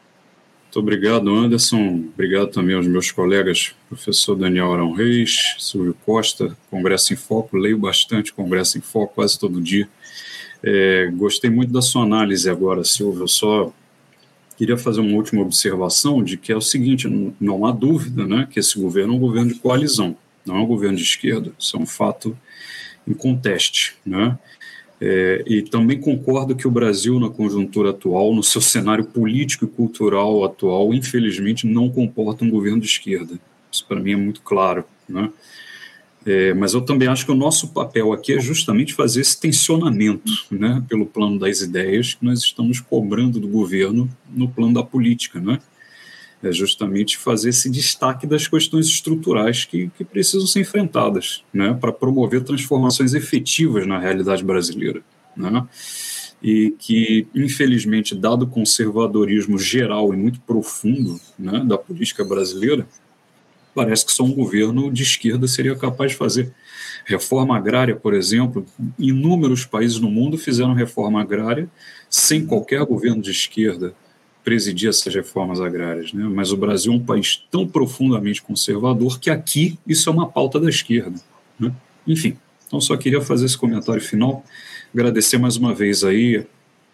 Muito obrigado, Anderson. Obrigado também aos meus colegas, professor Daniel Arão Reis, Silvio Costa, Congresso em Foco. Leio bastante Congresso em Foco quase todo dia. É, gostei muito da sua análise agora, Silvio. Só queria fazer uma última observação de que é o seguinte: não há dúvida né, que esse governo é um governo de coalizão, não é um governo de esquerda. Isso é um fato em conteste. Né? É, e também concordo que o Brasil, na conjuntura atual, no seu cenário político e cultural atual, infelizmente não comporta um governo de esquerda. Isso para mim é muito claro. Né? É, mas eu também acho que o nosso papel aqui é justamente fazer esse tensionamento né, pelo plano das ideias que nós estamos cobrando do governo no plano da política. Né? é justamente fazer esse destaque das questões estruturais que, que precisam ser enfrentadas, né, para promover transformações efetivas na realidade brasileira, né, e que, infelizmente, dado o conservadorismo geral e muito profundo né, da política brasileira, parece que só um governo de esquerda seria capaz de fazer. Reforma agrária, por exemplo, inúmeros países no mundo fizeram reforma agrária sem qualquer governo de esquerda presidir essas reformas agrárias, né? mas o Brasil é um país tão profundamente conservador que aqui isso é uma pauta da esquerda. Né? Enfim, então só queria fazer esse comentário final, agradecer mais uma vez aí,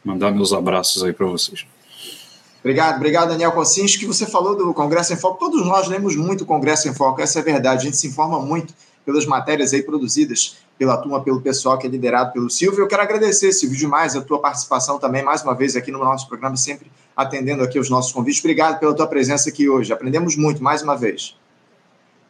mandar meus abraços aí para vocês. Obrigado, obrigado, Daniel que Você falou do Congresso em Foco. Todos nós lemos muito o Congresso em Foco, essa é a verdade. A gente se informa muito pelas matérias aí produzidas pela turma, pelo pessoal que é liderado pelo Silvio. Eu quero agradecer, Silvio, demais a tua participação também, mais uma vez aqui no nosso programa, sempre atendendo aqui os nossos convites. Obrigado pela tua presença aqui hoje. Aprendemos muito, mais uma vez.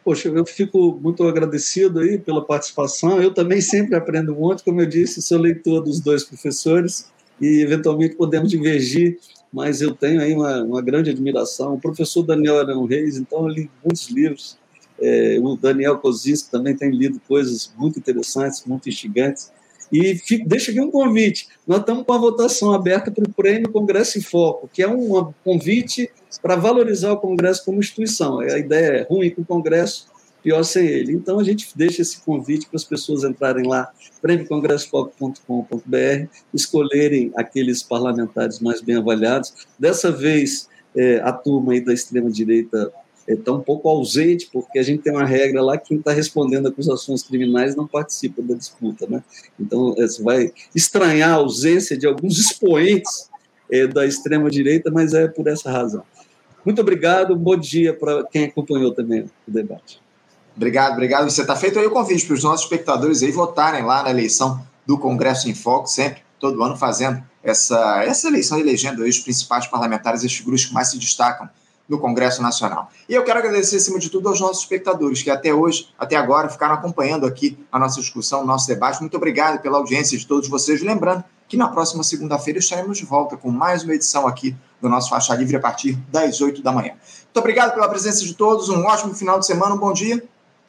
Poxa, eu fico muito agradecido aí pela participação. Eu também sempre aprendo muito, como eu disse, sou leitor dos dois professores e eventualmente podemos divergir, mas eu tenho aí uma, uma grande admiração. O professor Daniel Arão Reis, então, eu li muitos livros. É, o Daniel Kozinski também tem lido coisas muito interessantes, muito instigantes. E fico, deixa aqui um convite. Nós estamos com a votação aberta para o Prêmio Congresso em Foco, que é um convite para valorizar o Congresso como instituição. A ideia é ruim com o Congresso, pior sem ele. Então, a gente deixa esse convite para as pessoas entrarem lá, prêmiocongressofoco.com.br, escolherem aqueles parlamentares mais bem avaliados. Dessa vez, é, a turma aí da extrema-direita está um pouco ausente, porque a gente tem uma regra lá que quem está respondendo acusações criminais não participa da disputa. Né? Então, é, você vai estranhar a ausência de alguns expoentes é, da extrema-direita, mas é por essa razão. Muito obrigado, bom dia para quem acompanhou também o debate. Obrigado, obrigado. Você está feito aí o convite para os nossos espectadores aí votarem lá na eleição do Congresso em Foco, sempre, todo ano, fazendo essa, essa eleição, elegendo aí os principais parlamentares, estes grupos que mais se destacam no Congresso Nacional. E eu quero agradecer, acima de tudo, aos nossos espectadores que até hoje, até agora, ficaram acompanhando aqui a nossa discussão, o nosso debate. Muito obrigado pela audiência de todos vocês. Lembrando que na próxima segunda-feira estaremos de volta com mais uma edição aqui do nosso Faixa Livre a partir das 8 da manhã. Muito obrigado pela presença de todos, um ótimo final de semana, um bom dia